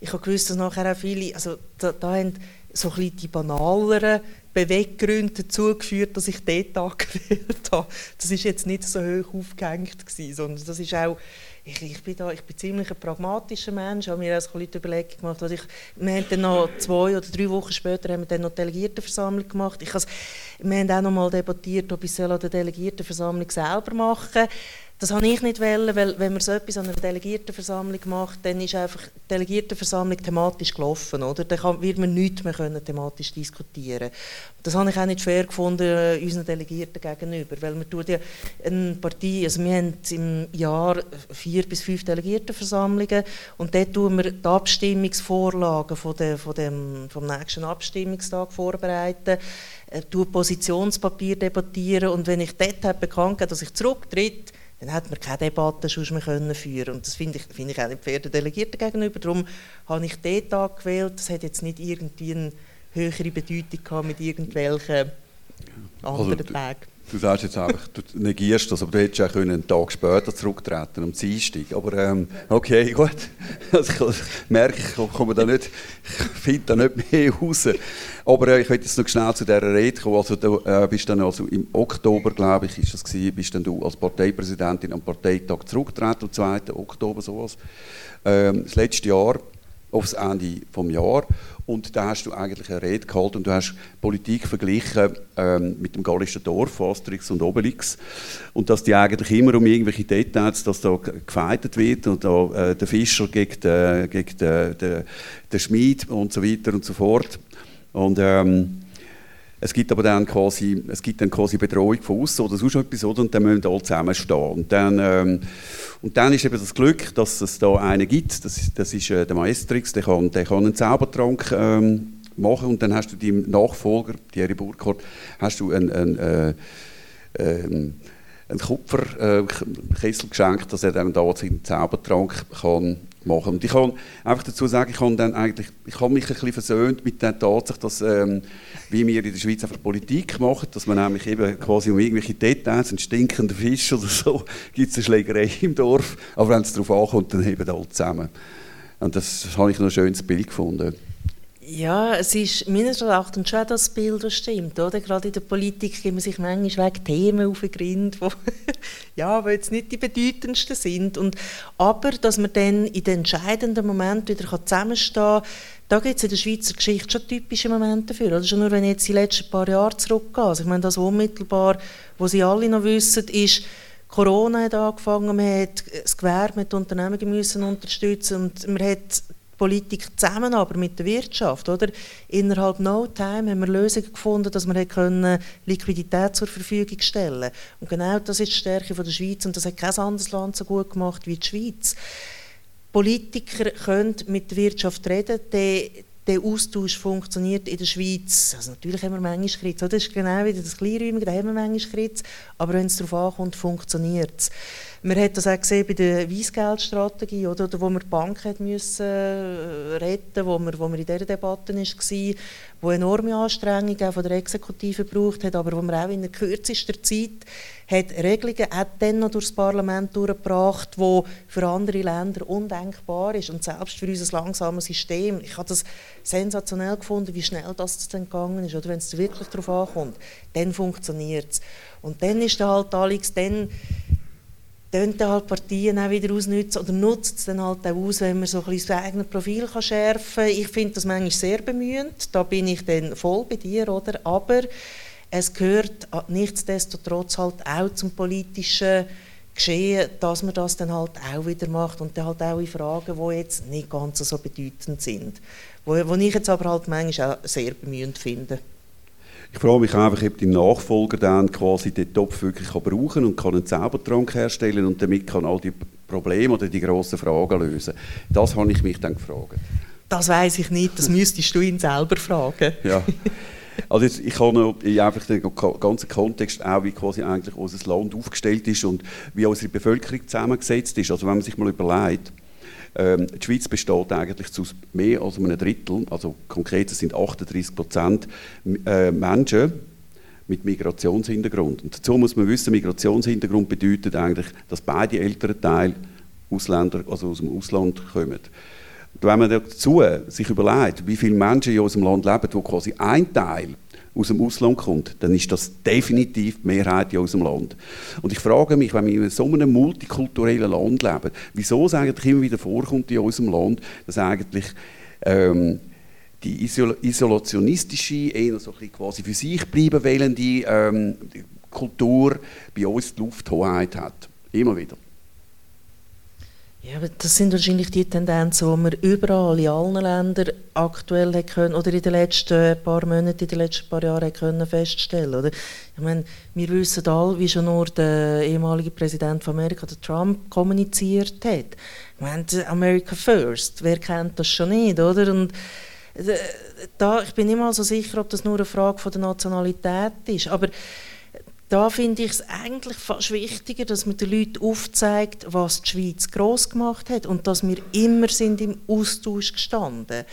Ich habe gewusst, dass nachher auch viele, also da, da haben so ein bisschen die banaleren Beweggründe dazu geführt, dass ich dort angewählt habe. Das ist jetzt nicht so hoch aufgehängt gewesen, sondern das ist auch ich, ich, bin da, ich bin ziemlich ein pragmatischer Mensch, habe mir auch die Überlegung gemacht. Also ich, wir haben dann noch zwei oder drei Wochen später haben wir dann noch Delegiertenversammlung gemacht. Ich wir haben auch noch mal debattiert, ob ich an der Delegiertenversammlung selber machen soll. Das habe ich nicht wollen, weil wenn man so etwas an einer Delegiertenversammlung macht, dann ist einfach die Delegiertenversammlung thematisch gelaufen, oder? Dann wird man nichts mehr können thematisch diskutieren. Das habe ich auch nicht fair gefunden äh, unseren Delegierten gegenüber, weil man tut ja eine Partie, also wir haben im Jahr vier bis fünf Delegiertenversammlungen und dort tun wir die Abstimmungsvorlagen von der, von dem, vom nächsten Abstimmungstag vorbereiten, äh, Positionspapier debattieren und wenn ich dort bekannt habe, dass ich zurücktritt, dann hätte man keine Debatte sonst mehr können führen Und das finde ich, find ich auch nicht fair den Delegierten gegenüber. Darum habe ich den Tag gewählt. Das hat jetzt nicht irgendwie eine höhere Bedeutung gehabt mit irgendwelchen anderen also, Tagen. Du sagst jetzt einfach, du negierst das, aber du hättest auch einen Tag später zurücktreten, am Dienstag. Aber ähm, okay, gut. Also ich merke, ich komme da nicht, ich finde da nicht mehr raus. Aber äh, ich möchte jetzt noch schnell zu dieser Rede kommen. Also du äh, bist dann also im Oktober, glaube ich, ist das gewesen, bist dann du als Parteipräsidentin am Parteitag zurückgetreten, am 2. Oktober sowas. Ähm, das letzte Jahr, aufs Ende des Jahres. Und da hast du eigentlich eine Rede gehalten und du hast Politik verglichen ähm, mit dem gallischen Dorf, Asterix und Obelix. Und dass die eigentlich immer um irgendwelche Details, dass da gefeitet wird und da äh, der Fischer gegen, den, gegen den, den, den Schmied und so weiter und so fort. Und ähm, es gibt aber dann quasi, es gibt dann quasi Bedrohung von außen oder sonst etwas, oder? und dann müssen alle zusammenstehen. Und dann, ähm, und dann ist eben das Glück, dass es da einen gibt, das, das ist äh, der Maestrix, der kann, der kann einen Zaubertrank ähm, machen und dann hast du deinem Nachfolger, Thierry Burkhardt, hast du einen, einen, äh, äh, einen Kupferkessel äh, geschenkt, dass er dann da seinen Zaubertrank kann machen. Und ich kann einfach dazu sagen, ich habe dann eigentlich, ich habe mich ein bisschen versöhnt mit der Tatsache, dass ähm, wie wir in der Schweiz einfach Politik machen, dass man nämlich eben quasi um irgendwelche Details, einen stinkenden Fisch oder so, gibt es eine Schlägerei im Dorf, aber wenn es darauf ankommt, dann eben alle zusammen. Und das, habe ich noch ein schönes Bild gefunden. Ja, es ist meines Erachtens schon das Bild, das stimmt. Oder? Gerade in der Politik gibt man sich manchmal wegen Themen auf den Grind, die ja, jetzt nicht die bedeutendsten sind. Und, aber, dass man dann in den entscheidenden Momenten wieder zusammenstehen kann, da gibt es in der Schweizer Geschichte schon typische Momente dafür. Also schon nur, wenn ich jetzt die letzten paar Jahre zurückgehe. Also ich meine, das unmittelbar, wo Sie alle noch wissen, ist, Corona hat angefangen, man hat das Gewerbe mit Unternehmen müssen unterstützen und man hat Politik zusammen, aber mit der Wirtschaft. Oder? Innerhalb no time haben wir Lösungen gefunden, dass wir können Liquidität zur Verfügung stellen Und genau das ist die Stärke von der Schweiz und das hat kein anderes Land so gut gemacht wie die Schweiz. Politiker können mit der Wirtschaft reden, der, der Austausch funktioniert in der Schweiz. Also natürlich haben wir manchmal Kritz. Das ist genau wieder das Kleinräumige, da haben wir manchmal Kritz. Aber wenn es darauf ankommt, funktioniert es. Man hat das auch gesehen bei der Weissgeldstrategie, oder, oder wo man die Bank hat müssen äh, retten wo man, wo man in dieser Debatte war, wo enorme Anstrengungen auch von der Exekutive gebraucht hat, aber wo man auch in der kürzesten Zeit hat Regelungen auch dann noch durchs Parlament durchgebracht, wo für andere Länder undenkbar ist und selbst für unser langsames System. Ich habe das sensationell gefunden, wie schnell das dann gegangen ist, oder wenn es wirklich darauf ankommt, dann funktioniert es. Und dann ist halt Alex, dann dann halt Partien auch wieder ausnutzen oder nutzt es dann halt auch aus, wenn man so ein bisschen das eigene Profil kann schärfen kann. Ich finde das manchmal sehr bemühend, da bin ich dann voll bei dir, oder? aber es gehört nichtsdestotrotz halt auch zum politischen Geschehen, dass man das dann halt auch wieder macht und dann halt auch in Fragen, die jetzt nicht ganz so bedeutend sind, wo, wo ich jetzt aber halt manchmal auch sehr bemühend finde. Ich frage mich einfach, ob die Nachfolger dann quasi den Topf wirklich kann brauchen und kann einen Zaubertrank herstellen und damit kann all die Probleme oder die grossen Fragen lösen. Das habe ich mich dann gefragt. Das weiß ich nicht, das müsstest du ihn selber fragen. ja. Also jetzt, ich habe noch einfach den ganzen Kontext auch, wie quasi eigentlich unser Land aufgestellt ist und wie unsere Bevölkerung zusammengesetzt ist. Also wenn man sich mal überlegt, ähm, die Schweiz besteht eigentlich zu mehr als einem Drittel, also konkret sind 38 Prozent äh, Menschen mit Migrationshintergrund. Und dazu muss man wissen, Migrationshintergrund bedeutet eigentlich, dass beide älteren Teile Ausländer, also aus dem Ausland kommen. Und wenn man dazu sich überlegt, wie viele Menschen in unserem Land leben, wo quasi ein Teil aus dem Ausland kommt, dann ist das definitiv die Mehrheit aus dem Land. Und ich frage mich, wenn wir in so einem multikulturellen Land leben, wieso es eigentlich immer wieder vorkommt in unserem Land, dass eigentlich ähm, die Isol isolationistische, eher so ein quasi für sich bleiben willende ähm, Kultur bei uns die Lufthoheit hat. Immer wieder. Ja, aber das sind wahrscheinlich die Tendenzen, die wir überall in allen Ländern aktuell können, oder in den letzten paar Monaten, in den letzten paar Jahren können feststellen oder? Ich meine, wir wissen alle, wie schon nur der ehemalige Präsident von Amerika, der Trump, kommuniziert hat. Ich meine, America First, wer kennt das schon nicht, oder? Und äh, da, ich bin nicht mal so sicher, ob das nur eine Frage von der Nationalität ist, aber da finde ich es eigentlich fast wichtiger, dass man den Leuten aufzeigt, was die Schweiz gross gemacht hat und dass wir immer sind im Austausch gestanden.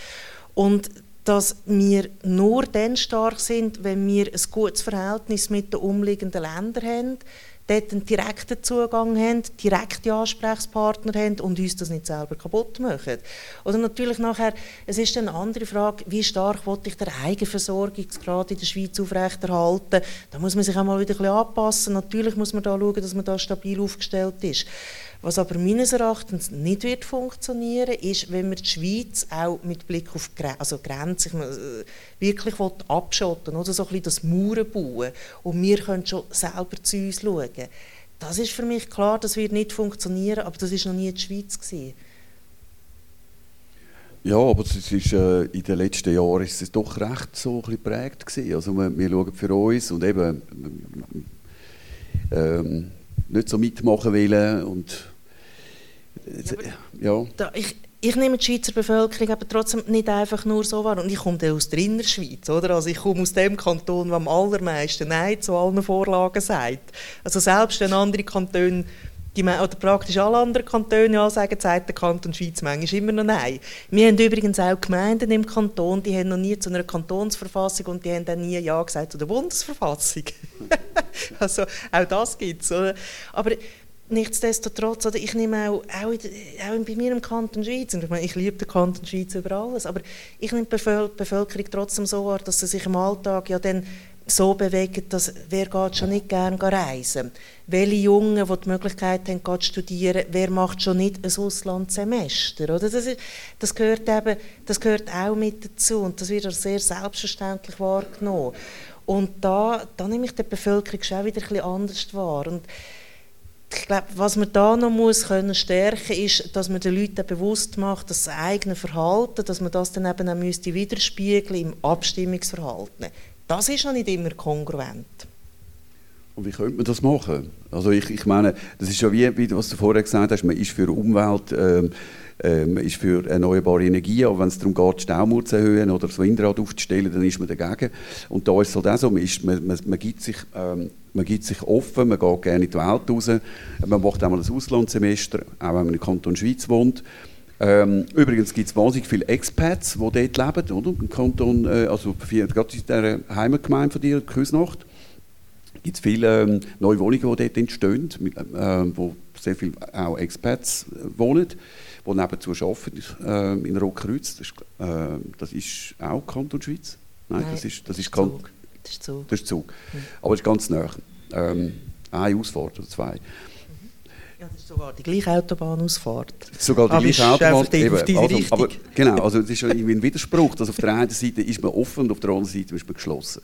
Und dass wir nur dann stark sind, wenn wir ein gutes Verhältnis mit den umliegenden Ländern haben, dort einen direkten Zugang haben, direkte Ansprechpartner haben und uns das nicht selber kaputt machen. Oder natürlich nachher, es ist eine andere Frage, wie stark wollte ich den Eigenversorgungsgrad in der Schweiz aufrechterhalten. Da muss man sich auch mal wieder ein bisschen anpassen. Natürlich muss man da schauen, dass man da stabil aufgestellt ist. Was aber meines Erachtens nicht wird funktionieren, ist, wenn wir die Schweiz auch mit Blick auf Gre also Grenzen äh, wirklich abschotten oder so ein bisschen das Mauern bauen und wir können schon selber zu uns schauen. Das ist für mich klar, das wird nicht funktionieren, aber das ist noch nie die Schweiz gewesen. Ja, aber es ist, äh, in den letzten Jahren ist es doch recht so ein geprägt gewesen. Also wir, wir schauen für uns und eben ähm, nicht so mitmachen wollen. Und, ja. Da, ich, ich nehme die Schweizer Bevölkerung aber trotzdem nicht einfach nur so wahr. Und ich komme aus der Innerschweiz, oder? Also ich komme aus dem Kanton, der am allermeisten Nein zu allen Vorlagen sagt. Also selbst wenn andere Kantone die, oder praktisch alle anderen Kantone ja sagen, sagt der Kanton Schweiz manchmal immer noch Nein. Wir haben übrigens auch Gemeinden im Kanton, die haben noch nie zu einer Kantonsverfassung und die haben dann nie Ja gesagt zu der Bundesverfassung. also auch das gibt es. Aber nichtsdestotrotz, oder ich nehme auch, auch, auch bei mir im Kanton Schweiz, und ich, meine, ich liebe den Kanton Schweiz über alles, aber ich nehme die Bevölkerung trotzdem so wahr, dass sie sich im Alltag ja dann so bewegen, dass wer geht schon nicht gerne reisen? Welche Jungen, die die Möglichkeit haben, zu studieren, wer macht schon nicht ein Auslandssemester? Oder? Das, ist, das, gehört eben, das gehört auch mit dazu und das wird auch sehr selbstverständlich wahrgenommen. Und da, da nehme ich die Bevölkerung schon wieder ein bisschen anders wahr. Und ich glaube, was man da noch muss können stärken ist, dass man den Leuten bewusst macht, dass das eigene Verhalten, dass man das dann eben auch müsste widerspiegeln im Abstimmungsverhalten. Das ist noch nicht immer kongruent. Und wie könnte man das machen? Also ich, ich meine, das ist ja wie, wie was du vorher gesagt hast, man ist für Umwelt, ähm, äh, man ist für erneuerbare Energie, aber wenn es darum geht, die Staumauer zu erhöhen oder das Windrad aufzustellen, dann ist man dagegen. Und da ist es halt auch so, man, ist, man, man, man gibt sich, ähm, man gibt sich offen, man geht gerne in die Welt raus, man macht einmal ein Auslandssemester, auch wenn man im Kanton Schweiz wohnt. Ähm, übrigens gibt es wahnsinnig viele Expats, die dort leben, oder? Im Kanton, äh, also gerade in der Heimatgemeinde von dir, Küsnacht, gibt es viele ähm, neue Wohnungen, die dort entstehen, äh, wo sehr viele auch Expats äh, wohnen, die nebenzu arbeiten äh, in Rotkreuz. Das, äh, das ist auch Kanton Schweiz. Nein, Nein das ist, das ist Zug. Das ist Zug. Das ist Zug. Mhm. Aber es ist ganz nah. Ähm, eine Ausfahrt oder zwei. Ja, das ist sogar die gleiche Autobahnausfahrt. Sogar die aber gleiche Autobahn. Eben, also, aber, genau, also es ist ja irgendwie ein Widerspruch, dass auf der einen Seite ist man offen und auf der anderen Seite ist man geschlossen.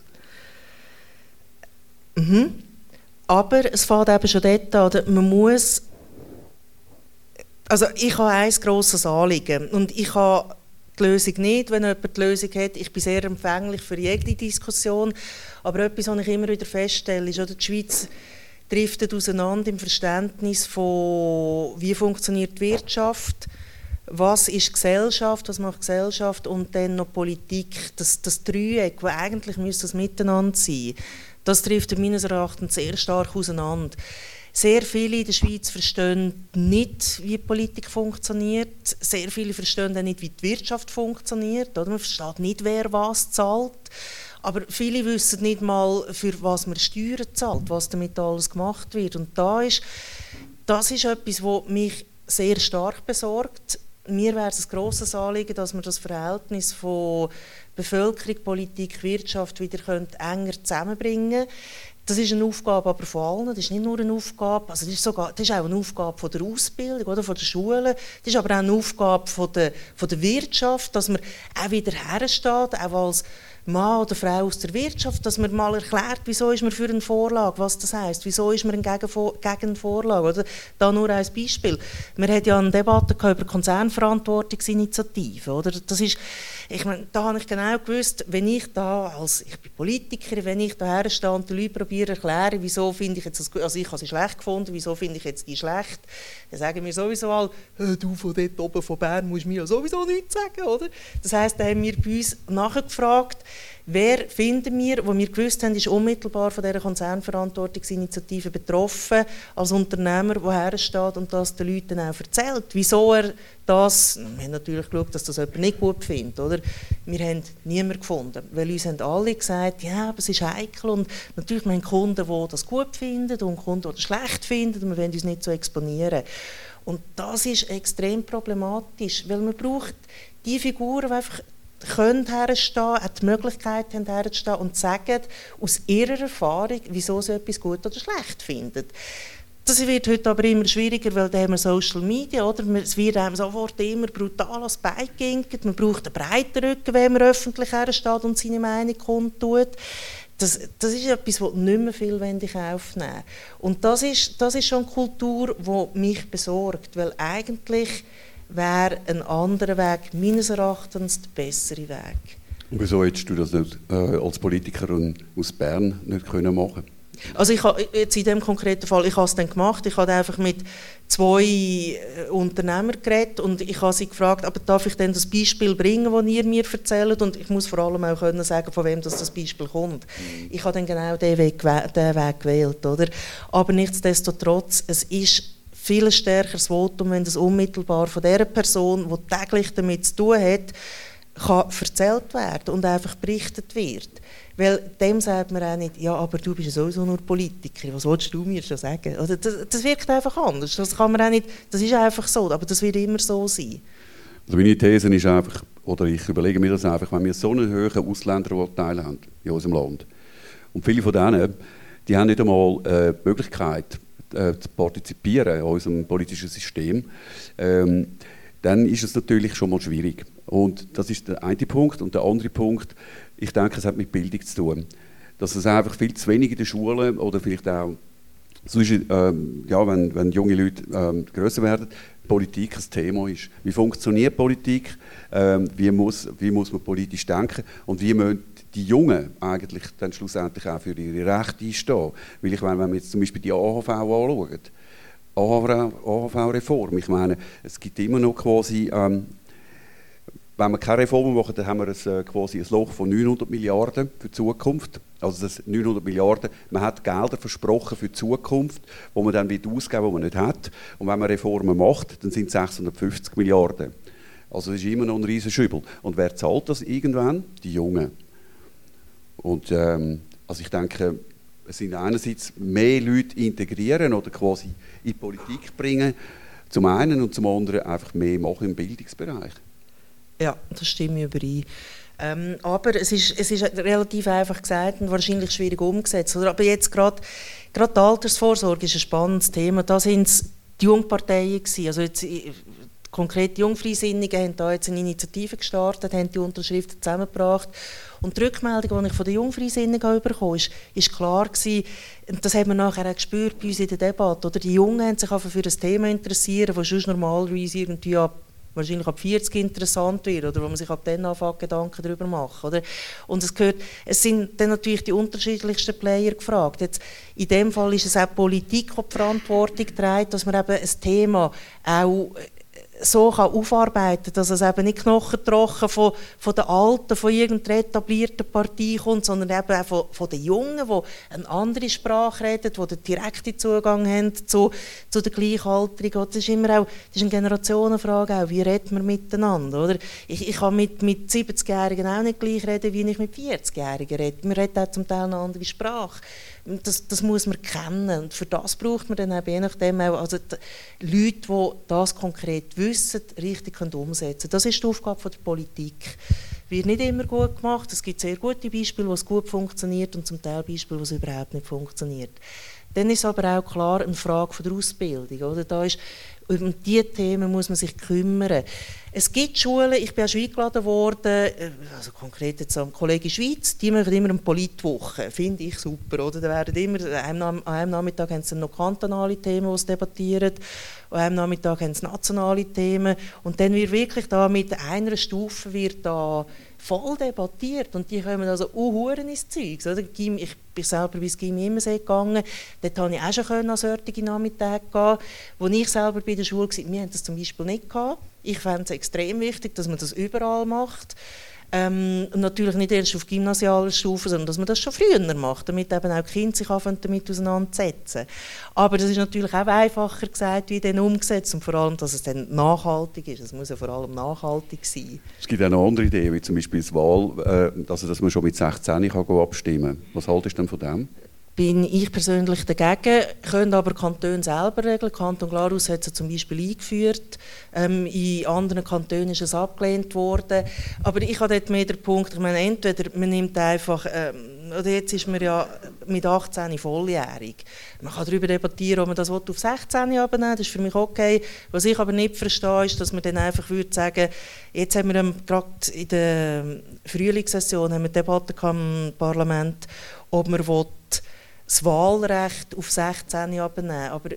Mhm. Aber es fängt eben schon dort an, man muss also ich habe ein grosses Anliegen und ich habe die Lösung nicht, wenn jemand die Lösung hat. Ich bin sehr empfänglich für jede Diskussion, aber etwas, was ich immer wieder feststelle, ist, dass die Schweiz driftet auseinander im Verständnis von, wie funktioniert die Wirtschaft, was ist Gesellschaft, was macht Gesellschaft und dann noch Politik, das, das Dreieck, das eigentlich müsste das Miteinander sein, das trifft meines Erachtens sehr stark auseinander. Sehr viele in der Schweiz verstehen nicht, wie die Politik funktioniert. Sehr viele verstehen auch nicht, wie die Wirtschaft funktioniert. Oder? Man versteht nicht, wer was zahlt. Aber viele wissen nicht mal, für was man Steuern zahlt, was damit alles gemacht wird. Und da ist, das ist etwas, was mich sehr stark besorgt. mir wäre es ein grosses Anliegen, dass wir das Verhältnis von Bevölkerung, Politik, Wirtschaft wieder enger zusammenbringen können. Das ist eine Aufgabe aber von allen. Das ist nicht nur eine Aufgabe, also das ist, sogar, das ist auch eine Aufgabe von der Ausbildung oder von der Schule. Das ist aber auch eine Aufgabe von der, von der Wirtschaft, dass man auch wieder hersteht, auch als Mann oder Frau aus der Wirtschaft, dass man mal erklärt, wieso ist man für eine Vorlage, was das heißt, wieso ist man gegen, gegen Vorlage. Oder? Da nur ein Beispiel. Wir hatten ja eine Debatte über Konzernverantwortungsinitiativen. Oder? Das ist, ich meine, da habe ich genau gewusst, wenn ich da als, ich bin Politiker, wenn ich da herstehe und die Leute probiere erklären, wieso finde ich jetzt das, also ich habe sie schlecht gefunden, wieso finde ich jetzt die schlecht, dann sagen wir sowieso alle, du von dort oben von Bern musst mir ja sowieso nichts sagen, oder? Das heisst, da haben wir bei uns nachgefragt, Wer finden wir, wo wir gewusst haben, ist unmittelbar von dieser Konzernverantwortungsinitiative betroffen, als Unternehmer, der hersteht und das den Leuten auch erzählt. Wieso er das, wir haben natürlich geschaut, dass das jemand nicht gut findet, oder? Wir haben niemanden gefunden, weil uns haben alle gesagt, ja, aber es ist heikel und natürlich, wir haben Kunden, die das gut finden und Kunden, die das schlecht finden und wir wollen uns nicht so exponieren. Und das ist extrem problematisch, weil man braucht die Figuren, die einfach können herstehen, auch die Möglichkeit haben herzustehen und sagen aus ihrer Erfahrung, wieso sie etwas gut oder schlecht finden. Das wird heute aber immer schwieriger, weil da haben wir Social Media, oder? Es wird einem sofort immer brutal als beigeginkt. Man braucht einen breiten Rücken, wenn man öffentlich hersteht und seine Meinung kundtut. Das, das ist etwas, das nicht mehr viel aufnehmen Und das ist, das ist schon eine Kultur, die mich besorgt, weil eigentlich wäre ein anderer Weg meines Erachtens der bessere Weg. Und wieso hättest du das nicht äh, als Politikerin aus Bern nicht können machen also ich habe jetzt in dem konkreten Fall, ich habe es dann gemacht, ich habe einfach mit zwei äh, Unternehmern geredet und ich habe sie gefragt, aber darf ich denn das Beispiel bringen, das ihr mir erzählt und ich muss vor allem auch können sagen, von wem das, das Beispiel kommt. Ich habe dann genau den Weg, den Weg gewählt, oder? Aber nichtsdestotrotz, es ist viel stärkeres Votum, wenn das unmittelbar von der Person, die täglich damit zu tun hat, kann erzählt werden und einfach berichtet wird. Weil dem sagt man auch nicht, ja, aber du bist ja sowieso nur Politiker, was willst du mir schon sagen? Also das, das wirkt einfach anders. Das kann man auch nicht, das ist einfach so, aber das wird immer so sein. Also meine These ist einfach, oder ich überlege mir das einfach, wenn wir so einen hohen Ausländeranteil haben in unserem Land und viele von denen, die haben nicht einmal äh, die Möglichkeit, äh, zu partizipieren in unserem politischen System, ähm, dann ist es natürlich schon mal schwierig. Und das ist der eine Punkt. Und der andere Punkt, ich denke, es hat mit Bildung zu tun. Dass es einfach viel zu wenig in den Schulen oder vielleicht auch, ähm, ja, wenn, wenn junge Leute ähm, größer werden, Politik ein Thema ist. Wie funktioniert Politik? Ähm, wie, muss, wie muss man politisch denken? Und wie müssen die Jungen eigentlich dann schlussendlich auch für ihre Rechte einstehen. Weil ich meine, wenn wir jetzt zum Beispiel die AHV anschauen, AHV-Reform, ich meine, es gibt immer noch quasi, ähm, wenn wir keine Reformen machen, dann haben wir ein, äh, quasi ein Loch von 900 Milliarden für die Zukunft. Also das 900 Milliarden, man hat Gelder versprochen für die Zukunft, wo man dann wieder ausgeben, wo man nicht hat. Und wenn man Reformen macht, dann sind es 650 Milliarden. Also das ist immer noch ein riesen Schübel. Und wer zahlt das irgendwann? Die Jungen. Und ähm, also ich denke, es sind einerseits mehr Leute integrieren oder quasi in die Politik bringen, zum einen und zum anderen einfach mehr machen im Bildungsbereich. Ja, das stimmt überein. Ähm, aber es ist, es ist relativ einfach gesagt und wahrscheinlich schwierig umgesetzt. Aber jetzt gerade die Altersvorsorge ist ein spannendes Thema. Da sind es die Jungparteien gewesen. Also jetzt, konkret die Jungfreisinnigen haben da jetzt eine Initiative gestartet, haben die Unterschriften zusammengebracht und die Rückmeldung, die ich von den Jungfreisinnigen bekommen ist, ist klar gewesen, das haben wir nachher auch gespürt bei uns in der Debatte, oder? Die Jungen haben sich einfach für das Thema interessieren, das sonst normalerweise irgendwie ab wahrscheinlich ab 40 interessant wird oder wo man sich ab dann anfängt Gedanken darüber macht oder? Und es gehört es sind dann natürlich die unterschiedlichsten Player gefragt. Jetzt in dem Fall ist es auch Politik die Verantwortung trägt dass man eben ein Thema auch so kann aufarbeiten kann, dass es eben nicht knochentrocken von, von den Alten, von irgendeiner etablierten Partei kommt, sondern eben auch von, von den Jungen, die eine andere Sprache reden, die den direkten Zugang haben zu, zu den Gleichaltrigen. Das ist immer auch das ist eine Generationenfrage, auch. wie redet man miteinander? Oder? Ich, ich kann mit, mit 70-Jährigen auch nicht gleich reden, wie ich mit 40-Jährigen rede. Wir reden auch zum Teil eine andere Sprache. Das, das, muss man kennen und für das braucht man dann eben je nachdem auch also die Leute, die das konkret wissen, richtig umsetzen können. Das ist die Aufgabe der Politik. Wird nicht immer gut gemacht. Es gibt sehr gute Beispiele, wo es gut funktioniert und zum Teil Beispiele, wo es überhaupt nicht funktioniert. Dann ist aber auch klar eine Frage der Ausbildung. Oder? Da ist um diese Themen muss man sich kümmern. Es gibt Schulen, ich bin auch schon eingeladen worden, äh, also konkret jetzt am Kollege Schweiz, die machen immer eine Politwoche, finde ich super, oder? Da werden immer, an einem Nachmittag haben sie noch kantonale Themen, die sie debattieren, an einem Nachmittag haben sie nationale Themen und dann wird wirklich da mit einer Stufe wird da voll debattiert und die kommen also uhuren ins Zeug. Ich bin selber bis Gimmi Immersee gegangen, dort konnte ich auch schon an solche Nachmittage gehen. Als ich selber bei der Schule war, wir haben das zum Beispiel nicht gehabt. Ich fände es extrem wichtig, dass man das überall macht. Ähm, natürlich nicht erst auf gymnasialer Stufe, sondern dass man das schon früher macht, damit eben auch die Kinder sich anfangen, damit auseinandersetzen. Aber das ist natürlich auch einfacher gesagt wie dann umgesetzt und vor allem, dass es dann nachhaltig ist. Es muss ja vor allem nachhaltig sein. Es gibt auch noch andere Ideen, wie zum Beispiel das Wahl, äh, also dass man schon mit 16 kann abstimmen kann. Was haltest du denn von dem? Bin ich persönlich dagegen, können aber Kantone selber regeln. Kanton Glarus hat es zum Beispiel eingeführt, ähm, in anderen Kantonen ist es abgelehnt worden. Aber ich habe dort mehr den Punkt, ich meine, entweder man nimmt einfach, ähm, oder jetzt ist man ja mit 18 volljährig. Man kann darüber debattieren, ob man das auf 16 abnehmen das ist für mich okay. Was ich aber nicht verstehe, ist, dass man dann einfach würde sagen, jetzt haben wir gerade in der Frühlingssession wir Debatte im Parlament, ob man will, das Wahlrecht auf 16 abnehmen. Aber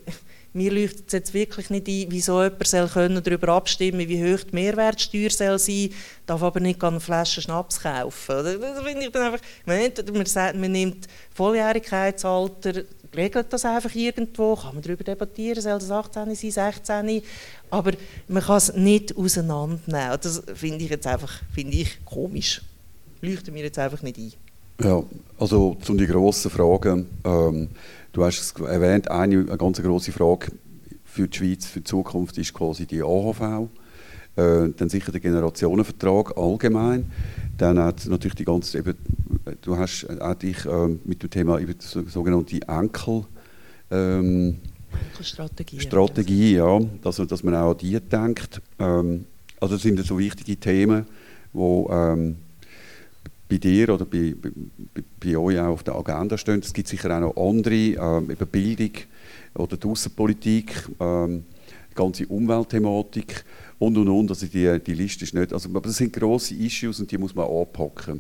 mir leuchtet es jetzt wirklich nicht ein, wieso jemand soll können darüber abstimmen wie hoch die Mehrwertsteuer soll sein darf aber nicht eine Flasche Schnaps kaufen. Das finde ich dann einfach, man, sagt, man nimmt Volljährigkeitsalter, regelt das einfach irgendwo, kann man darüber debattieren, soll das 18 sein, 16, aber man kann es nicht auseinandernehmen. Das finde ich jetzt einfach finde ich komisch. Leuchtet mir jetzt einfach nicht ein. Ja, also zu den grossen Fragen. Ähm, du hast es erwähnt, eine, eine ganz grosse Frage für die Schweiz, für die Zukunft ist quasi die AHV. Äh, dann sicher der Generationenvertrag allgemein. Dann hat natürlich die ganze, eben, du hast auch dich äh, mit dem Thema eben so, sogenannte Enkel ähm, Strategie, Strategie, ja, dass, dass man auch an die denkt. Ähm, also das sind so wichtige Themen, wo ähm, bei dir oder bei, bei, bei euch auch auf der Agenda stehen. Es gibt sicher auch noch andere, ähm, eben Bildung oder die Außenpolitik, ähm, die ganze Umweltthematik und und und. Also die, die Liste ist nicht. Also, aber das sind grosse Issues und die muss man anpacken.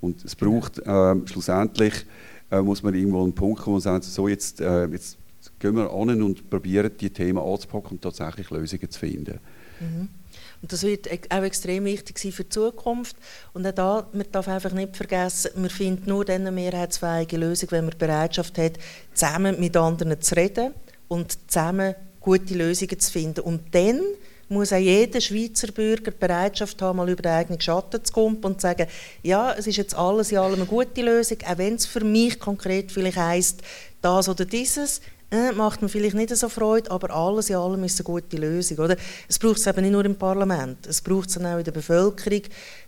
Und es braucht ähm, schlussendlich äh, muss man irgendwo einen Punkt kommen, wo man sagt, so jetzt, äh, jetzt gehen wir an und probieren die Themen anzupacken und tatsächlich Lösungen zu finden. Mhm. Das wird auch extrem wichtig sein für die Zukunft. Und auch da, man darf einfach nicht vergessen, man findet nur dann eine mehrheitsfähige Lösung, wenn man die Bereitschaft hat, zusammen mit anderen zu reden und zusammen gute Lösungen zu finden. Und dann muss auch jeder Schweizer Bürger die Bereitschaft haben, mal über den eigenen Schatten zu kommen und zu sagen, ja, es ist jetzt alles in allem eine gute Lösung, auch wenn es für mich konkret vielleicht heisst, das oder dieses, äh, macht mir vielleicht nicht so Freude, aber alles in allem ist eine gute Lösung. Oder? Es braucht es eben nicht nur im Parlament, es braucht es auch in der Bevölkerung,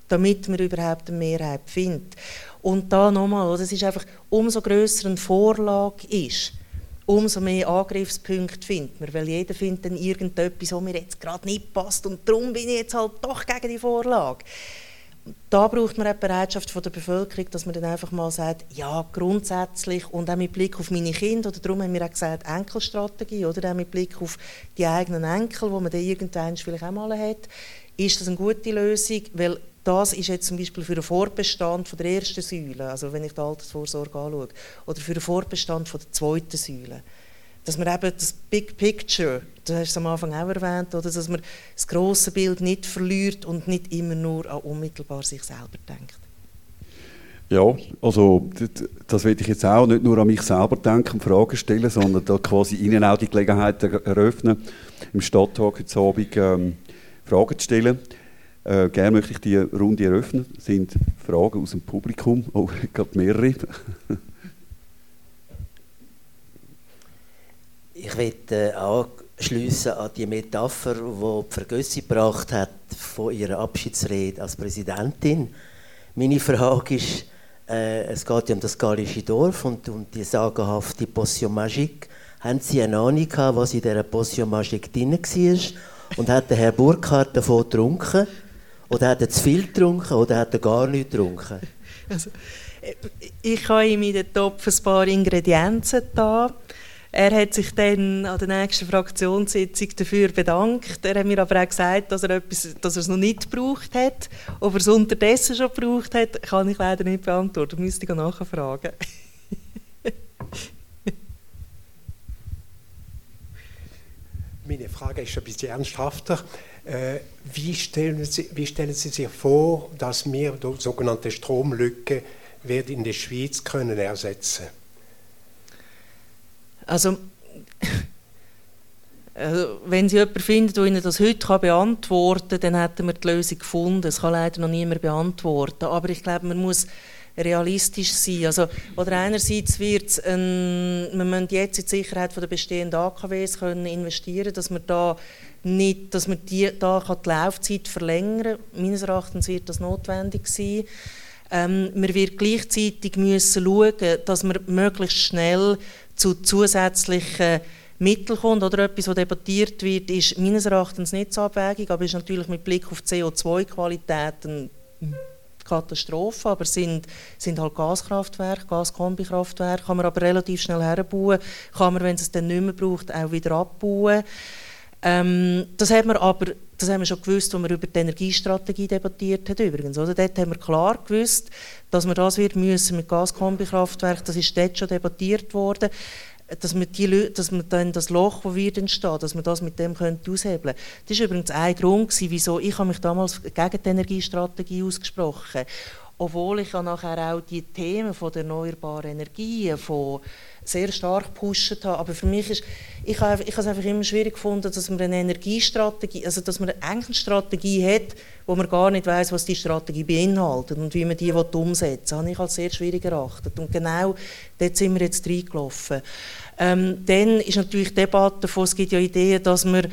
damit man überhaupt eine Mehrheit findet. Und da nochmal, es ist einfach, umso grösser eine Vorlage ist, umso mehr Angriffspunkte findet man, weil jeder findet dann irgendetwas, was mir jetzt gerade nicht passt und darum bin ich jetzt halt doch gegen die Vorlage da braucht man eine Bereitschaft von der Bevölkerung, dass man dann einfach mal sagt, ja, grundsätzlich und auch mit Blick auf meine Kinder, oder darum haben wir auch gesagt, Enkelstrategie, oder? Auch mit Blick auf die eigenen Enkel, die man dann irgendwann vielleicht auch mal hat, ist das eine gute Lösung, weil das ist jetzt zum Beispiel für den Vorbestand von der ersten Säule, also wenn ich die Altersvorsorge anschaue, oder für den Vorbestand von der zweiten Säule dass man eben das Big Picture, das hast du am Anfang auch erwähnt, oder, dass man das große Bild nicht verliert und nicht immer nur an unmittelbar sich selber denkt. Ja, also das will ich jetzt auch nicht nur an mich selber denken und Fragen stellen, sondern da quasi Ihnen auch die Gelegenheit eröffnen, im Stadttag heute Abend ähm, Fragen zu stellen. Äh, gerne möchte ich die Runde eröffnen. Das sind Fragen aus dem Publikum, oh, gerade mehrere. Ich möchte anschließen an die Metapher, die Vergössi gebracht hat von ihrer Abschiedsrede als Präsidentin. Meine Frage ist, äh, es geht ja um das gallische Dorf und um die sagenhafte Potion Magique. Haben Sie eine Ahnung gehabt, was in dieser Potion Magique drin war? Und hat der Herr Burkhardt davon getrunken? Oder hat er zu viel getrunken? Oder hat er gar nichts getrunken? Also, ich habe in den Topf ein paar Ingredienzen da. Er hat sich dann an der nächsten Fraktionssitzung dafür bedankt. Er hat mir aber auch gesagt, dass er, etwas, dass er es noch nicht gebraucht hat. Ob er es unterdessen schon gebraucht hat, kann ich leider nicht beantworten. Müsste ich nachfragen. Meine Frage ist ein bisschen ernsthafter. Äh, wie, stellen Sie, wie stellen Sie sich vor, dass wir die sogenannte Stromlücke in der Schweiz können ersetzen können? Also, also, wenn Sie jemanden finden, der Ihnen das heute beantworten kann, dann hätten wir die Lösung gefunden. Das kann leider noch niemand beantworten. Aber ich glaube, man muss realistisch sein. Also, oder einerseits wird es, wir müssen jetzt in die Sicherheit der bestehenden AKWs können investieren, dass man da nicht, dass man die, da kann die Laufzeit verlängern. Meines Erachtens wird das notwendig sein. Ähm, man wird gleichzeitig müssen schauen, dass man möglichst schnell zu zusätzlichen Mitteln kommt. Oder etwas, was debattiert wird, ist meines Erachtens nicht so abwägig, aber ist natürlich mit Blick auf CO2-Qualitäten Katastrophe, aber sind, sind halt Gaskraftwerke, Gaskombikraftwerke, kann man aber relativ schnell herbauen, kann man, wenn es es dann nicht mehr braucht, auch wieder abbauen. Ähm, das haben wir aber das haben wir schon gewusst, als wir über die Energiestrategie debattiert haben übrigens. Oder? Dort haben wir klar gewusst, dass wir das wird müssen mit Gaskombikraftwerken, das ist dort schon debattiert worden, dass wir, die, dass wir dann das Loch, das wird entstehen, dass wir das mit dem können aushebeln können. Das war übrigens ein Grund, wieso ich mich damals gegen die Energiestrategie ausgesprochen habe obwohl ich ja nachher auch die Themen von der erneuerbaren Energien von sehr stark gepusht habe. Aber für mich ist, ich habe, ich habe es einfach immer schwierig gefunden, dass man eine Energiestrategie, also dass man eine Strategie hat, wo man gar nicht weiß, was die Strategie beinhaltet und wie man die umsetzen will. Das habe ich als sehr schwierig erachtet. Und genau dort sind wir jetzt reingelaufen. Ähm, dann ist natürlich die Debatte davon, es gibt ja Ideen, dass man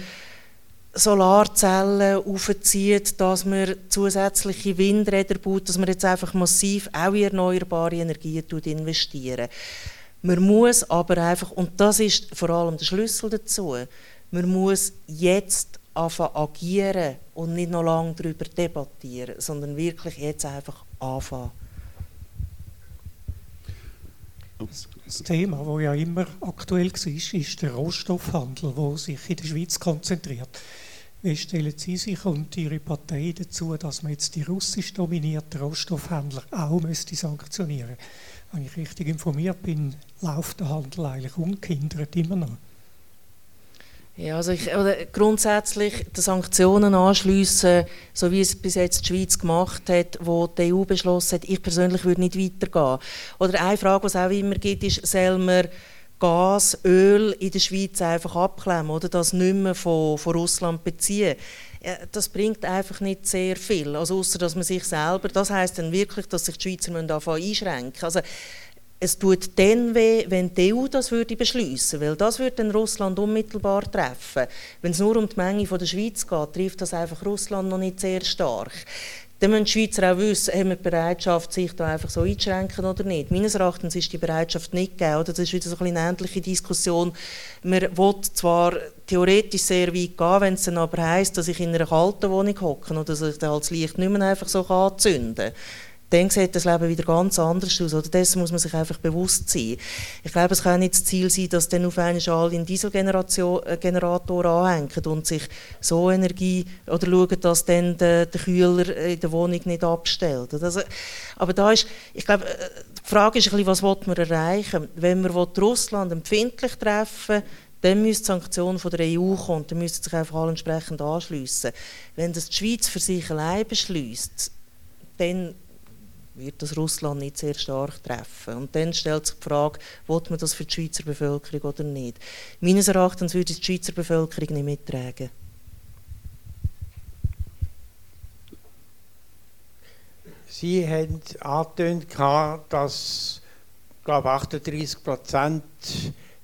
Solarzellen aufzieht, dass man zusätzliche Windräder baut, dass man jetzt einfach massiv auch in erneuerbare Energien investieren. Man muss aber einfach, und das ist vor allem der Schlüssel dazu, man muss jetzt anfangen agieren und nicht noch lange darüber debattieren, sondern wirklich jetzt einfach anfangen. Das Thema, das ja immer aktuell war, ist der Rohstoffhandel, der sich in der Schweiz konzentriert. Wie stellen Sie sich und Ihre Partei dazu, dass man jetzt die russisch dominierten Rohstoffhändler auch sanktionieren müsste? Wenn ich richtig informiert bin, läuft der Handel eigentlich ungehindert immer noch. Ja, also ich, oder grundsätzlich die Sanktionen anschliessen, so wie es bis jetzt die Schweiz gemacht hat, wo die EU beschlossen hat, ich persönlich würde nicht weitergehen. Oder eine Frage, die es auch immer gibt, ist, soll man Gas, Öl in der Schweiz einfach abklemmen oder das nicht mehr von, von Russland beziehen. Das bringt einfach nicht sehr viel, also außer dass man sich selber, das heißt dann wirklich, dass sich die Schweizer anfangen einschränken. Also es tut dann weh, wenn die EU das würde beschließen, weil das würde dann Russland unmittelbar treffen. Wenn es nur um die Menge von der Schweiz geht, trifft das einfach Russland noch nicht sehr stark. Dann müssen die Schweizer auch wissen, haben wir die Bereitschaft, sich da einfach so einzuschränken oder nicht. Meines Erachtens ist die Bereitschaft nicht gegeben. Oder? Das ist wieder so eine ähnliche Diskussion. Man will zwar theoretisch sehr weit gehen, wenn es dann aber heisst, dass ich in einer kalten Wohnung hocke oder dass ich das Licht nicht mehr einfach so anzünden kann dann sieht das Leben wieder ganz anders aus. Oder dessen muss man sich einfach bewusst sein. Ich glaube, es kann nicht das Ziel sein, dass dann auf einmal alle einen Dieselgenerator anhängen und sich so Energie oder schauen, dass dann der, der Kühler in der Wohnung nicht abstellt. Also, aber da ist, ich glaube, äh, die Frage ist ein bisschen, was man erreichen Wenn man Russland empfindlich treffen dann müsste die Sanktion von der EU kommen, dann müsste sich einfach alle entsprechend anschliessen. Wenn das die Schweiz für sich allein beschließt, dann wird das Russland nicht sehr stark treffen. Und dann stellt sich die Frage, will man das für die Schweizer Bevölkerung oder nicht. Meines Erachtens würde die Schweizer Bevölkerung nicht mittragen. Sie haben angetönt, dass glaube 38 Prozent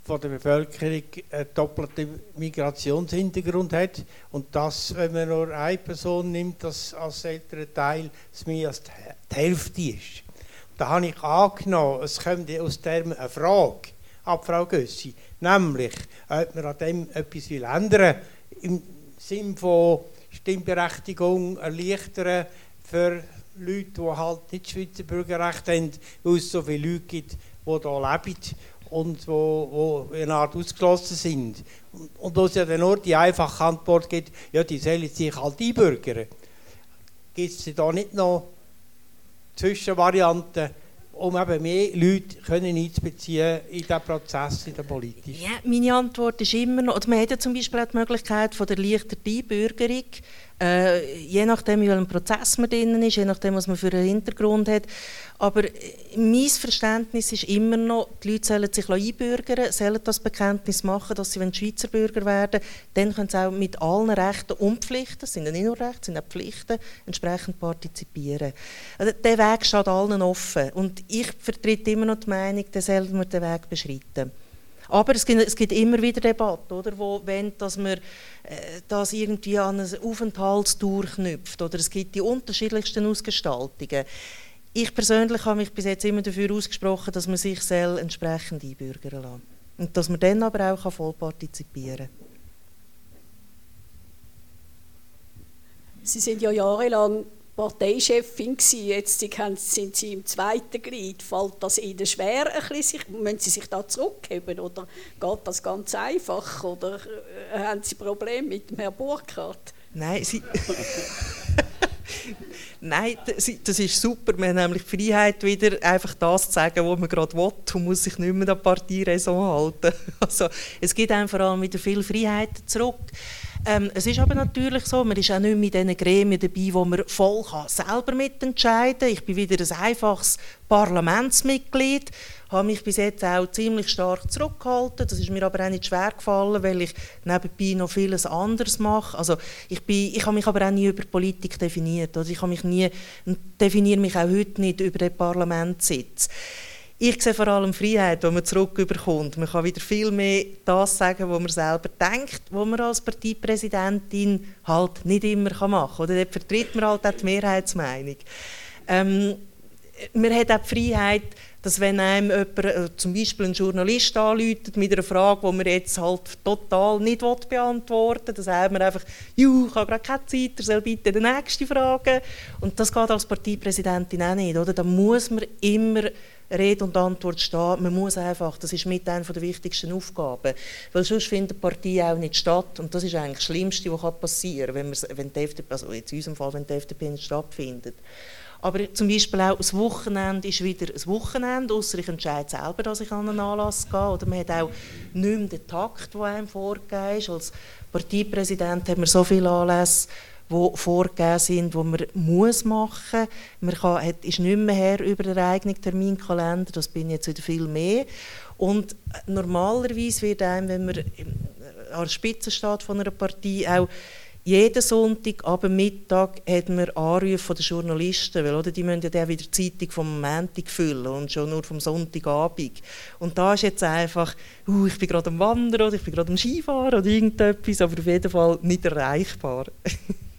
von der Bevölkerung einen doppelten Migrationshintergrund hat. Und das, wenn man nur eine Person nimmt, das als älterer Teil, es mehr als die Hälfte ist. Da habe ich angenommen, es kommt aus dem eine Frage ab Frau Gössi, nämlich, ob man an dem etwas will ändern im Sinn von Stimmberechtigung erleichtern für Leute, die halt nicht Schweizer Bürgerrecht haben, weil es so viele Leute gibt, die hier leben und wo, wo eine Art ausgeschlossen sind. Und, wo es ja dann nur die einfache Antwort gibt, ja, die sollen sich halt einbürgern. Gibt es da nicht noch Zwischenvarianten, um eben mehr Leute können einzubeziehen in diesen Prozess, in den politischen? Ja, meine Antwort ist immer noch, oder man hat ja zum Beispiel auch die Möglichkeit von der erleichterten Einbürgerung, äh, je nachdem, in welchem Prozess man drin ist, je nachdem, was man für einen Hintergrund hat. Aber äh, mein Verständnis ist immer noch, die Leute sollen sich einbürgern, sollen das Bekenntnis machen, dass sie Schweizer Bürger werden dann können sie auch mit allen Rechten und Pflichten, es sind ja nicht nur Rechte, sind auch Pflichten, entsprechend partizipieren. Also, der Weg steht allen offen. Und ich vertrete immer noch die Meinung, dann sollen wir den Weg beschreiten. Aber es gibt, es gibt immer wieder Debatten, oder, wo wenn, dass man äh, das irgendwie an eine Aufenthaltsdauer knüpft. Oder es gibt die unterschiedlichsten Ausgestaltungen. Ich persönlich habe mich bis jetzt immer dafür ausgesprochen, dass man sich entsprechend einbürgern lassen Und dass man dann aber auch voll partizipieren kann. Sie sind ja jahrelang Parteichefin gewesen, jetzt sind Sie im zweiten Glied. Fällt das Ihnen schwer, ein bisschen, müssen Sie sich da zurückheben oder geht das ganz einfach oder äh, haben Sie Probleme mit Herrn Burkhardt? Nein, Sie... Nein, das ist super. Man hat nämlich die Freiheit, wieder einfach das zu sagen, was man gerade will und muss sich nicht mehr an die Parteiräson halten. Also, es gibt einem vor allem wieder viel Freiheit zurück. Ähm, es ist aber natürlich so, man ist auch nicht in diesen Gremien dabei, wo man voll kann, selber mitentscheiden kann. Ich bin wieder ein einfaches Parlamentsmitglied, habe mich bis jetzt auch ziemlich stark zurückgehalten. Das ist mir aber auch nicht schwer gefallen, weil ich nebenbei noch vieles anderes mache. Also ich, bin, ich habe mich aber auch nie über Politik definiert. Also ich habe mich nie, definiere mich auch heute nicht über den Parlamentssitz. Ich sehe vor allem Freiheit, die man zurückbekommt. Man kann wieder viel mehr das sagen, was man selber denkt, was man als Parteipräsidentin halt nicht immer machen kann. Oder dort vertritt man halt auch die Mehrheitsmeinung. Ähm, man hat auch die Freiheit, dass wenn einem jemand, äh, zum Beispiel ein Journalist anläutet mit einer Frage, die man jetzt halt total nicht beantworten will, dann sagt man einfach, «Juh, ich habe gerade keine Zeit, er soll bitte die nächste fragen.» Und das geht als Parteipräsidentin auch nicht, oder? Da muss man immer Rede und Antwort stehen. Man muss einfach, das ist mit einer der wichtigsten Aufgaben. Weil sonst findet die Partei auch nicht statt. Und das ist eigentlich das Schlimmste, was passieren kann, wenn, wenn die FDP, also in unserem Fall, wenn die FDP nicht stattfindet. Aber zum Beispiel auch das Wochenende ist wieder ein Wochenende, außer ich entscheide selber, dass ich an einen Anlass gehe. Oder man hat auch nicht mehr den Takt, der einem vorgegeben ist. Als Parteipräsident hat man so viele Anlässe, die vorgegeben sind, die man muss machen muss. Man kann, hat, ist nicht mehr her über den eigenen Terminkalender, das bin jetzt wieder viel mehr. Und normalerweise wird einem, wenn man an der Spitze steht von einer Partei, auch jeden Sonntag ab Mittag hat man Anrufe von den Journalisten, weil oder, die müssen ja dann wieder die Zeitung vom Montag füllen und schon nur vom Sonntagabend. Und da ist jetzt einfach, uh, ich bin gerade am Wandern oder ich bin gerade am Skifahren oder irgendetwas, aber auf jeden Fall nicht erreichbar.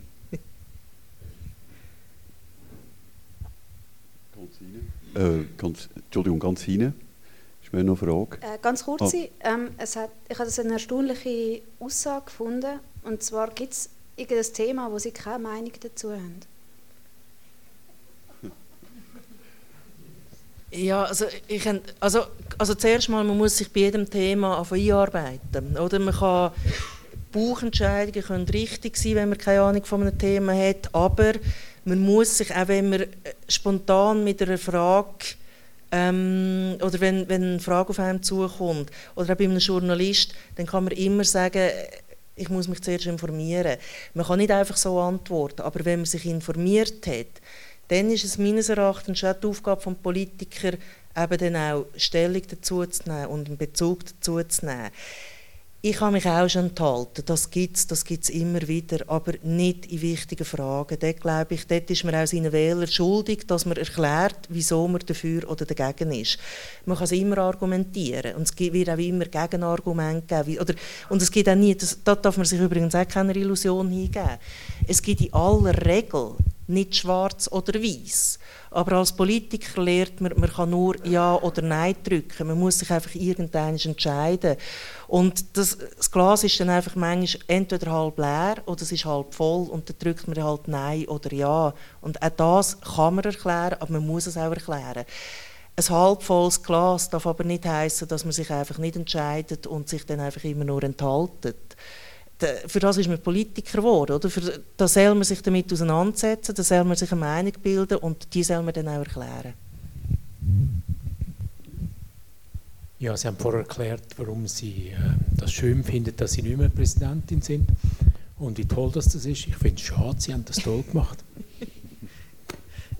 Äh, ganz, Entschuldigung, ganz hinten. Ist mir noch eine Frage? Äh, ganz kurz, oh. ähm, es hat, ich habe eine erstaunliche Aussage gefunden. Und zwar gibt es irgendein Thema, wo Sie keine Meinung dazu haben. Ja, also, ich, also, also zuerst mal, man muss sich bei jedem Thema einarbeiten. Oder man kann, Bauchentscheidungen können richtig sein, wenn man keine Ahnung von einem Thema hat, aber man muss sich, auch wenn man äh, spontan mit einer Frage ähm, oder wenn, wenn eine Frage auf einem zukommt oder auch bei einem Journalist, dann kann man immer sagen, ich muss mich zuerst informieren. Man kann nicht einfach so antworten, aber wenn man sich informiert hat, dann ist es meines Erachtens schon die Aufgabe des Politikers, eben dann auch Stellung dazu zu nehmen und einen Bezug dazu zu nehmen. Ich habe mich auch schon enthalten, das gibt es das gibt's immer wieder, aber nicht in wichtigen Fragen. Dort, glaube ich, dort ist man auch seinen Wählern schuldig, dass man erklärt, wieso man dafür oder dagegen ist. Man kann es immer argumentieren und es wird auch immer Gegenargumente geben. Oder, und es gibt auch nie, das, da darf man sich übrigens auch keine Illusion hingeben, es gibt in aller Regel nicht schwarz oder weiß. Aber als Politiker lernt man, man kann nur Ja oder Nein drücken. Man muss sich einfach irgendwann entscheiden. Und das, das, Glas ist dann einfach manchmal entweder halb leer oder es ist halb voll und dann drückt man halt Nein oder Ja. Und auch das kann man erklären, aber man muss es auch erklären. Ein halbvolles Glas darf aber nicht heißen, dass man sich einfach nicht entscheidet und sich dann einfach immer nur enthaltet für das ist man Politiker geworden. Oder? Für, da soll man sich damit auseinandersetzen, da soll man sich eine Meinung bilden und die soll man dann auch erklären. Ja, Sie haben vorher erklärt, warum Sie äh, das schön finden, dass Sie nicht mehr Präsidentin sind und wie toll das, das ist. Ich finde es schade, Sie haben das toll gemacht.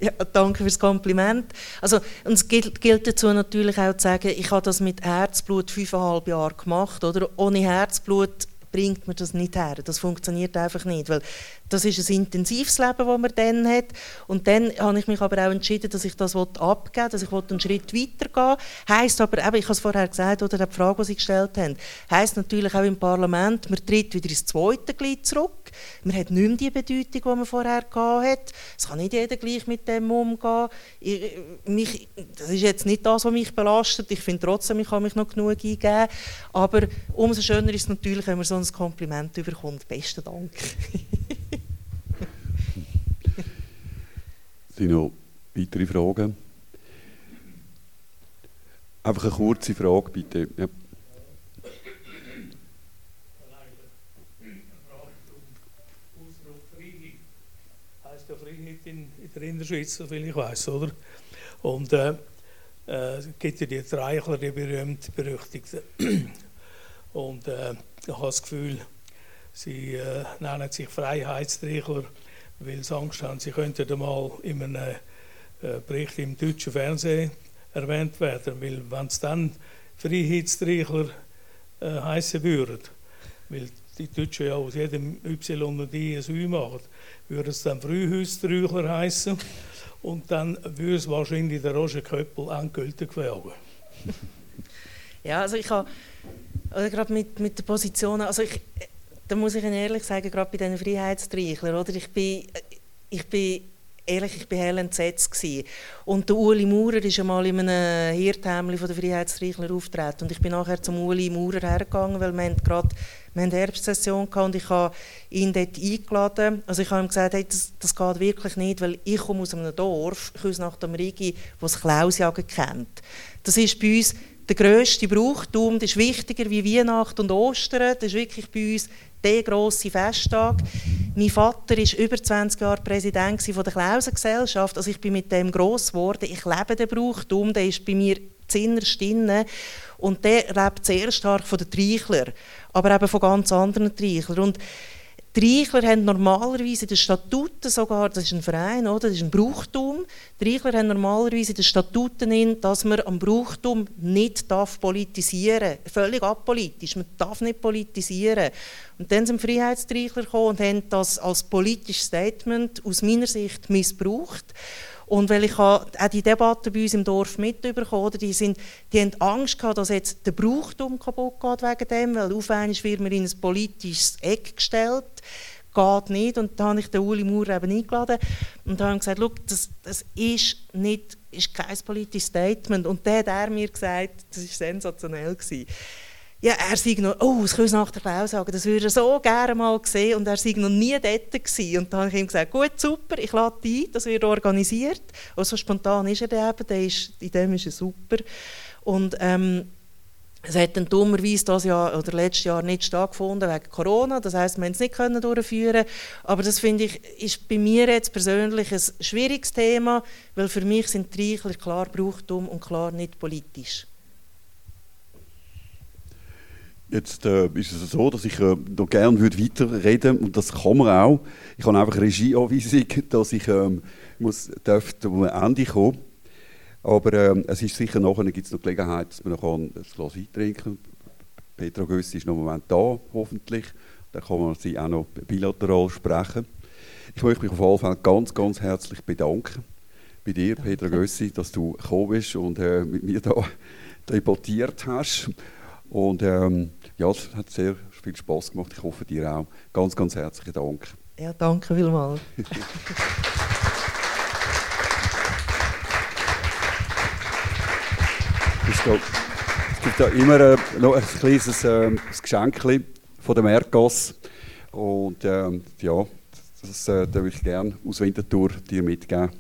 Ja, danke fürs Kompliment. Also, und es gilt, gilt, dazu natürlich auch zu sagen, ich habe das mit Herzblut fünfeinhalb Jahre gemacht. Oder? Ohne Herzblut bringt man das nicht her. Das funktioniert einfach nicht, weil das ist ein intensives Leben, das man dann hat. Und dann habe ich mich aber auch entschieden, dass ich das abgeben will, dass ich einen Schritt weitergehen Heißt aber, eben, ich habe es vorher gesagt, oder die Frage, die Sie gestellt haben, heisst natürlich auch im Parlament, man tritt wieder ins zweite Glied zurück. Man hat nicht mehr die Bedeutung, die man vorher hatte. Es kann nicht jeder gleich mit dem umgehen. Ich, mich, das ist jetzt nicht das, was mich belastet. Ich finde trotzdem, ich kann mich noch genug eingeben. Aber umso schöner ist es natürlich, wenn man so ein Kompliment überkommt. Besten Dank. Sind noch weitere Fragen? Einfach eine kurze Frage, bitte. Ja. Freiheit in, in der Innerschweiz, soviel ich weiß, oder? Und äh, äh, es gibt ja die Treichler, die berühmt berüchtigten. Und äh, ich habe das Gefühl, sie äh, nennen sich Freiheitstreichler weil sie Angst haben, sie könnten einmal in einem äh, Bericht im deutschen Fernsehen erwähnt werden, weil wenn es dann Freiheitstreichler äh, heißen würden, weil die Deutschen ja aus jedem Y und I ein Ü machen, würde es dann Frühhausträuchler heißen und dann würde es wahrscheinlich der Roger Köppel endgültig werden. Ja, also ich habe gerade mit, mit der Position, also ich, da muss ich Ihnen ehrlich sagen, gerade bei diesen Freiheitstreichlern, oder? Ich bin, ich bin ehrlich, ich bin hell entsetzt. Und der Uli Maurer ist einmal in einem Hirthämli von den Freiheitstreichler auftreten und ich bin nachher zum Uli Maurer hergegangen, weil wir gerade wir haben Herbstsession gehabt und ich habe ihn dort eingeladen. Also ich habe ihm gesagt, hey, das, das geht wirklich nicht, weil ich komme aus einem Dorf, ich nach dem Rigi, wo es Klausjagen kennt. Das ist bei uns der grösste Brauchtum, das ist wichtiger wie Weihnachten und Ostern. Das ist wirklich bei uns der grosse Festtag. Mein Vater war über 20 Jahre Präsident der Klausengesellschaft. Also ich bin mit dem gross geworden. Ich lebe den Brauchtum, der ist bei mir zinnerst drin. Und der lebt sehr stark von den Treichlern, aber eben von ganz anderen Treichlern. Die Reichler haben normalerweise in den Statuten sogar, das ist ein Verein, oder? das ist ein Brauchtum, die Reichler haben normalerweise in den Statuten, in, dass man am Brauchtum nicht darf politisieren darf. Völlig apolitisch, man darf nicht politisieren. Und dann sind Freiheitsreichler gekommen und haben das als politisches Statement aus meiner Sicht missbraucht. Und weil ich auch die Debatte bei uns im Dorf mitbekommen die, sind, die haben Angst gehabt, dass jetzt der Brauchtum kaputt geht wegen dem, weil aufwendig wird man in ein politisches Eck gestellt. Geht nicht. Und da habe ich den Uli Maurer eben eingeladen und habe gesagt, das, das ist nicht ist kein politisches Statement. Und dann hat er mir gesagt, das war sensationell. Gewesen ja, er sei noch, oh, das können Sie nach der Klaus sagen, das würde er so gerne mal sehen und er sei noch nie dort gewesen. Und dann habe ich ihm gesagt, gut, super, ich lade ein, das wird organisiert. Und so spontan ist er dann eben, der ist, in dem ist er super. Und ähm, es hat dann dummerweise das Jahr oder letztes Jahr nicht stattgefunden wegen Corona. Das heißt, wir haben es nicht können durchführen. Aber das finde ich ist bei mir jetzt persönlich ein schwieriges Thema, weil für mich sind die Reichler klar Brauchtum und klar nicht politisch. Jetzt äh, ist es so, dass ich äh, noch gerne würde weiterreden und das kann man auch. Ich habe einfach Regieanweisung, dass ich ähm, muss, darf zum Ende kommen. Aber ähm, es ist sicher nachher gibt es noch Gelegenheit, dass man noch ein Glas Wein trinken Petra Gössi ist noch einen Moment da, hoffentlich. Dann kann man sie auch noch bilateral sprechen. Ich möchte mich auf jeden Fall ganz, ganz herzlich bedanken bei dir, Danke. Petra Gössi, dass du gekommen bist und äh, mit mir da debattiert hast. Und ähm, ja, es hat sehr viel Spaß gemacht. Ich hoffe dir auch. Ganz, ganz herzlichen Dank. Ja, danke vielmals. es, gibt, ja immer äh, noch ein kleines äh, Geschenk von der Mercos. Und ähm, ja, das äh, würde ich gerne aus Winterthur dir mitgeben,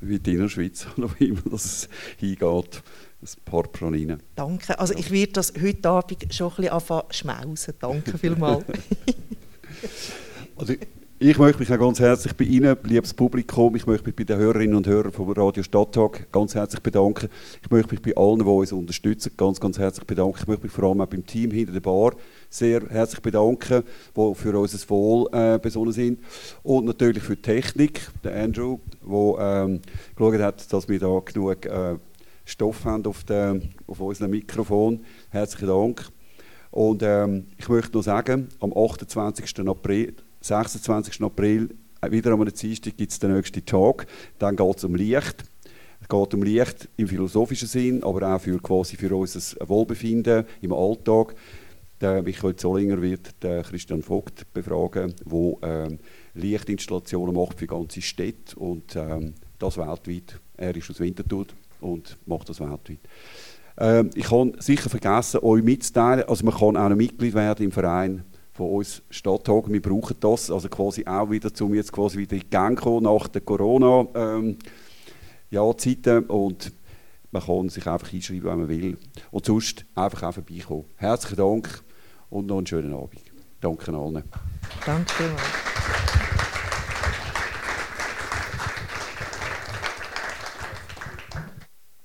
wie in der Schweiz, oder wie immer das hingeht. Ein paar Proninen. Danke. Also ich werde das heute Abend schon ein bisschen anfangen schmausen. Danke vielmals. also, ich möchte mich ganz herzlich bei Ihnen, liebes Publikum, ich möchte mich bei den Hörerinnen und Hörern vom Radio Stadttag ganz herzlich bedanken. Ich möchte mich bei allen, die uns unterstützen, ganz, ganz herzlich bedanken. Ich möchte mich vor allem auch beim Team hinter der Bar sehr herzlich bedanken, die für unser Wohl äh, besonnen sind. Und natürlich für die Technik, der Andrew, der ähm, geschaut hat, dass wir da genug äh, Stoff haben auf, der, auf unserem Mikrofon. Herzlichen Dank. Und ähm, ich möchte noch sagen, am 28. April 26. April, äh, wieder am Dienstag, gibt es den nächsten Tag. Dann geht es um Licht. Es geht um Licht im philosophischen Sinn, aber auch für, quasi für unser Wohlbefinden im Alltag. Der Michael Zollinger wird den Christian Vogt befragen, der ähm, Lichtinstallationen macht für ganze Städte und ähm, das weltweit. Er ist aus Winterthur und macht das weltweit. Ähm, ich kann sicher vergessen, euch mitzuteilen, also man kann auch ein Mitglied werden im Verein von uns Stadttag. Wir brauchen das, also quasi auch wieder, um jetzt quasi wieder in die Gang kommen nach der Corona-Zeiten. Ähm, und man kann sich einfach einschreiben, wenn man will. Und sonst einfach auch vorbeikommen. Herzlichen Dank und noch einen schönen Abend. Danke allen. Danke vielmals.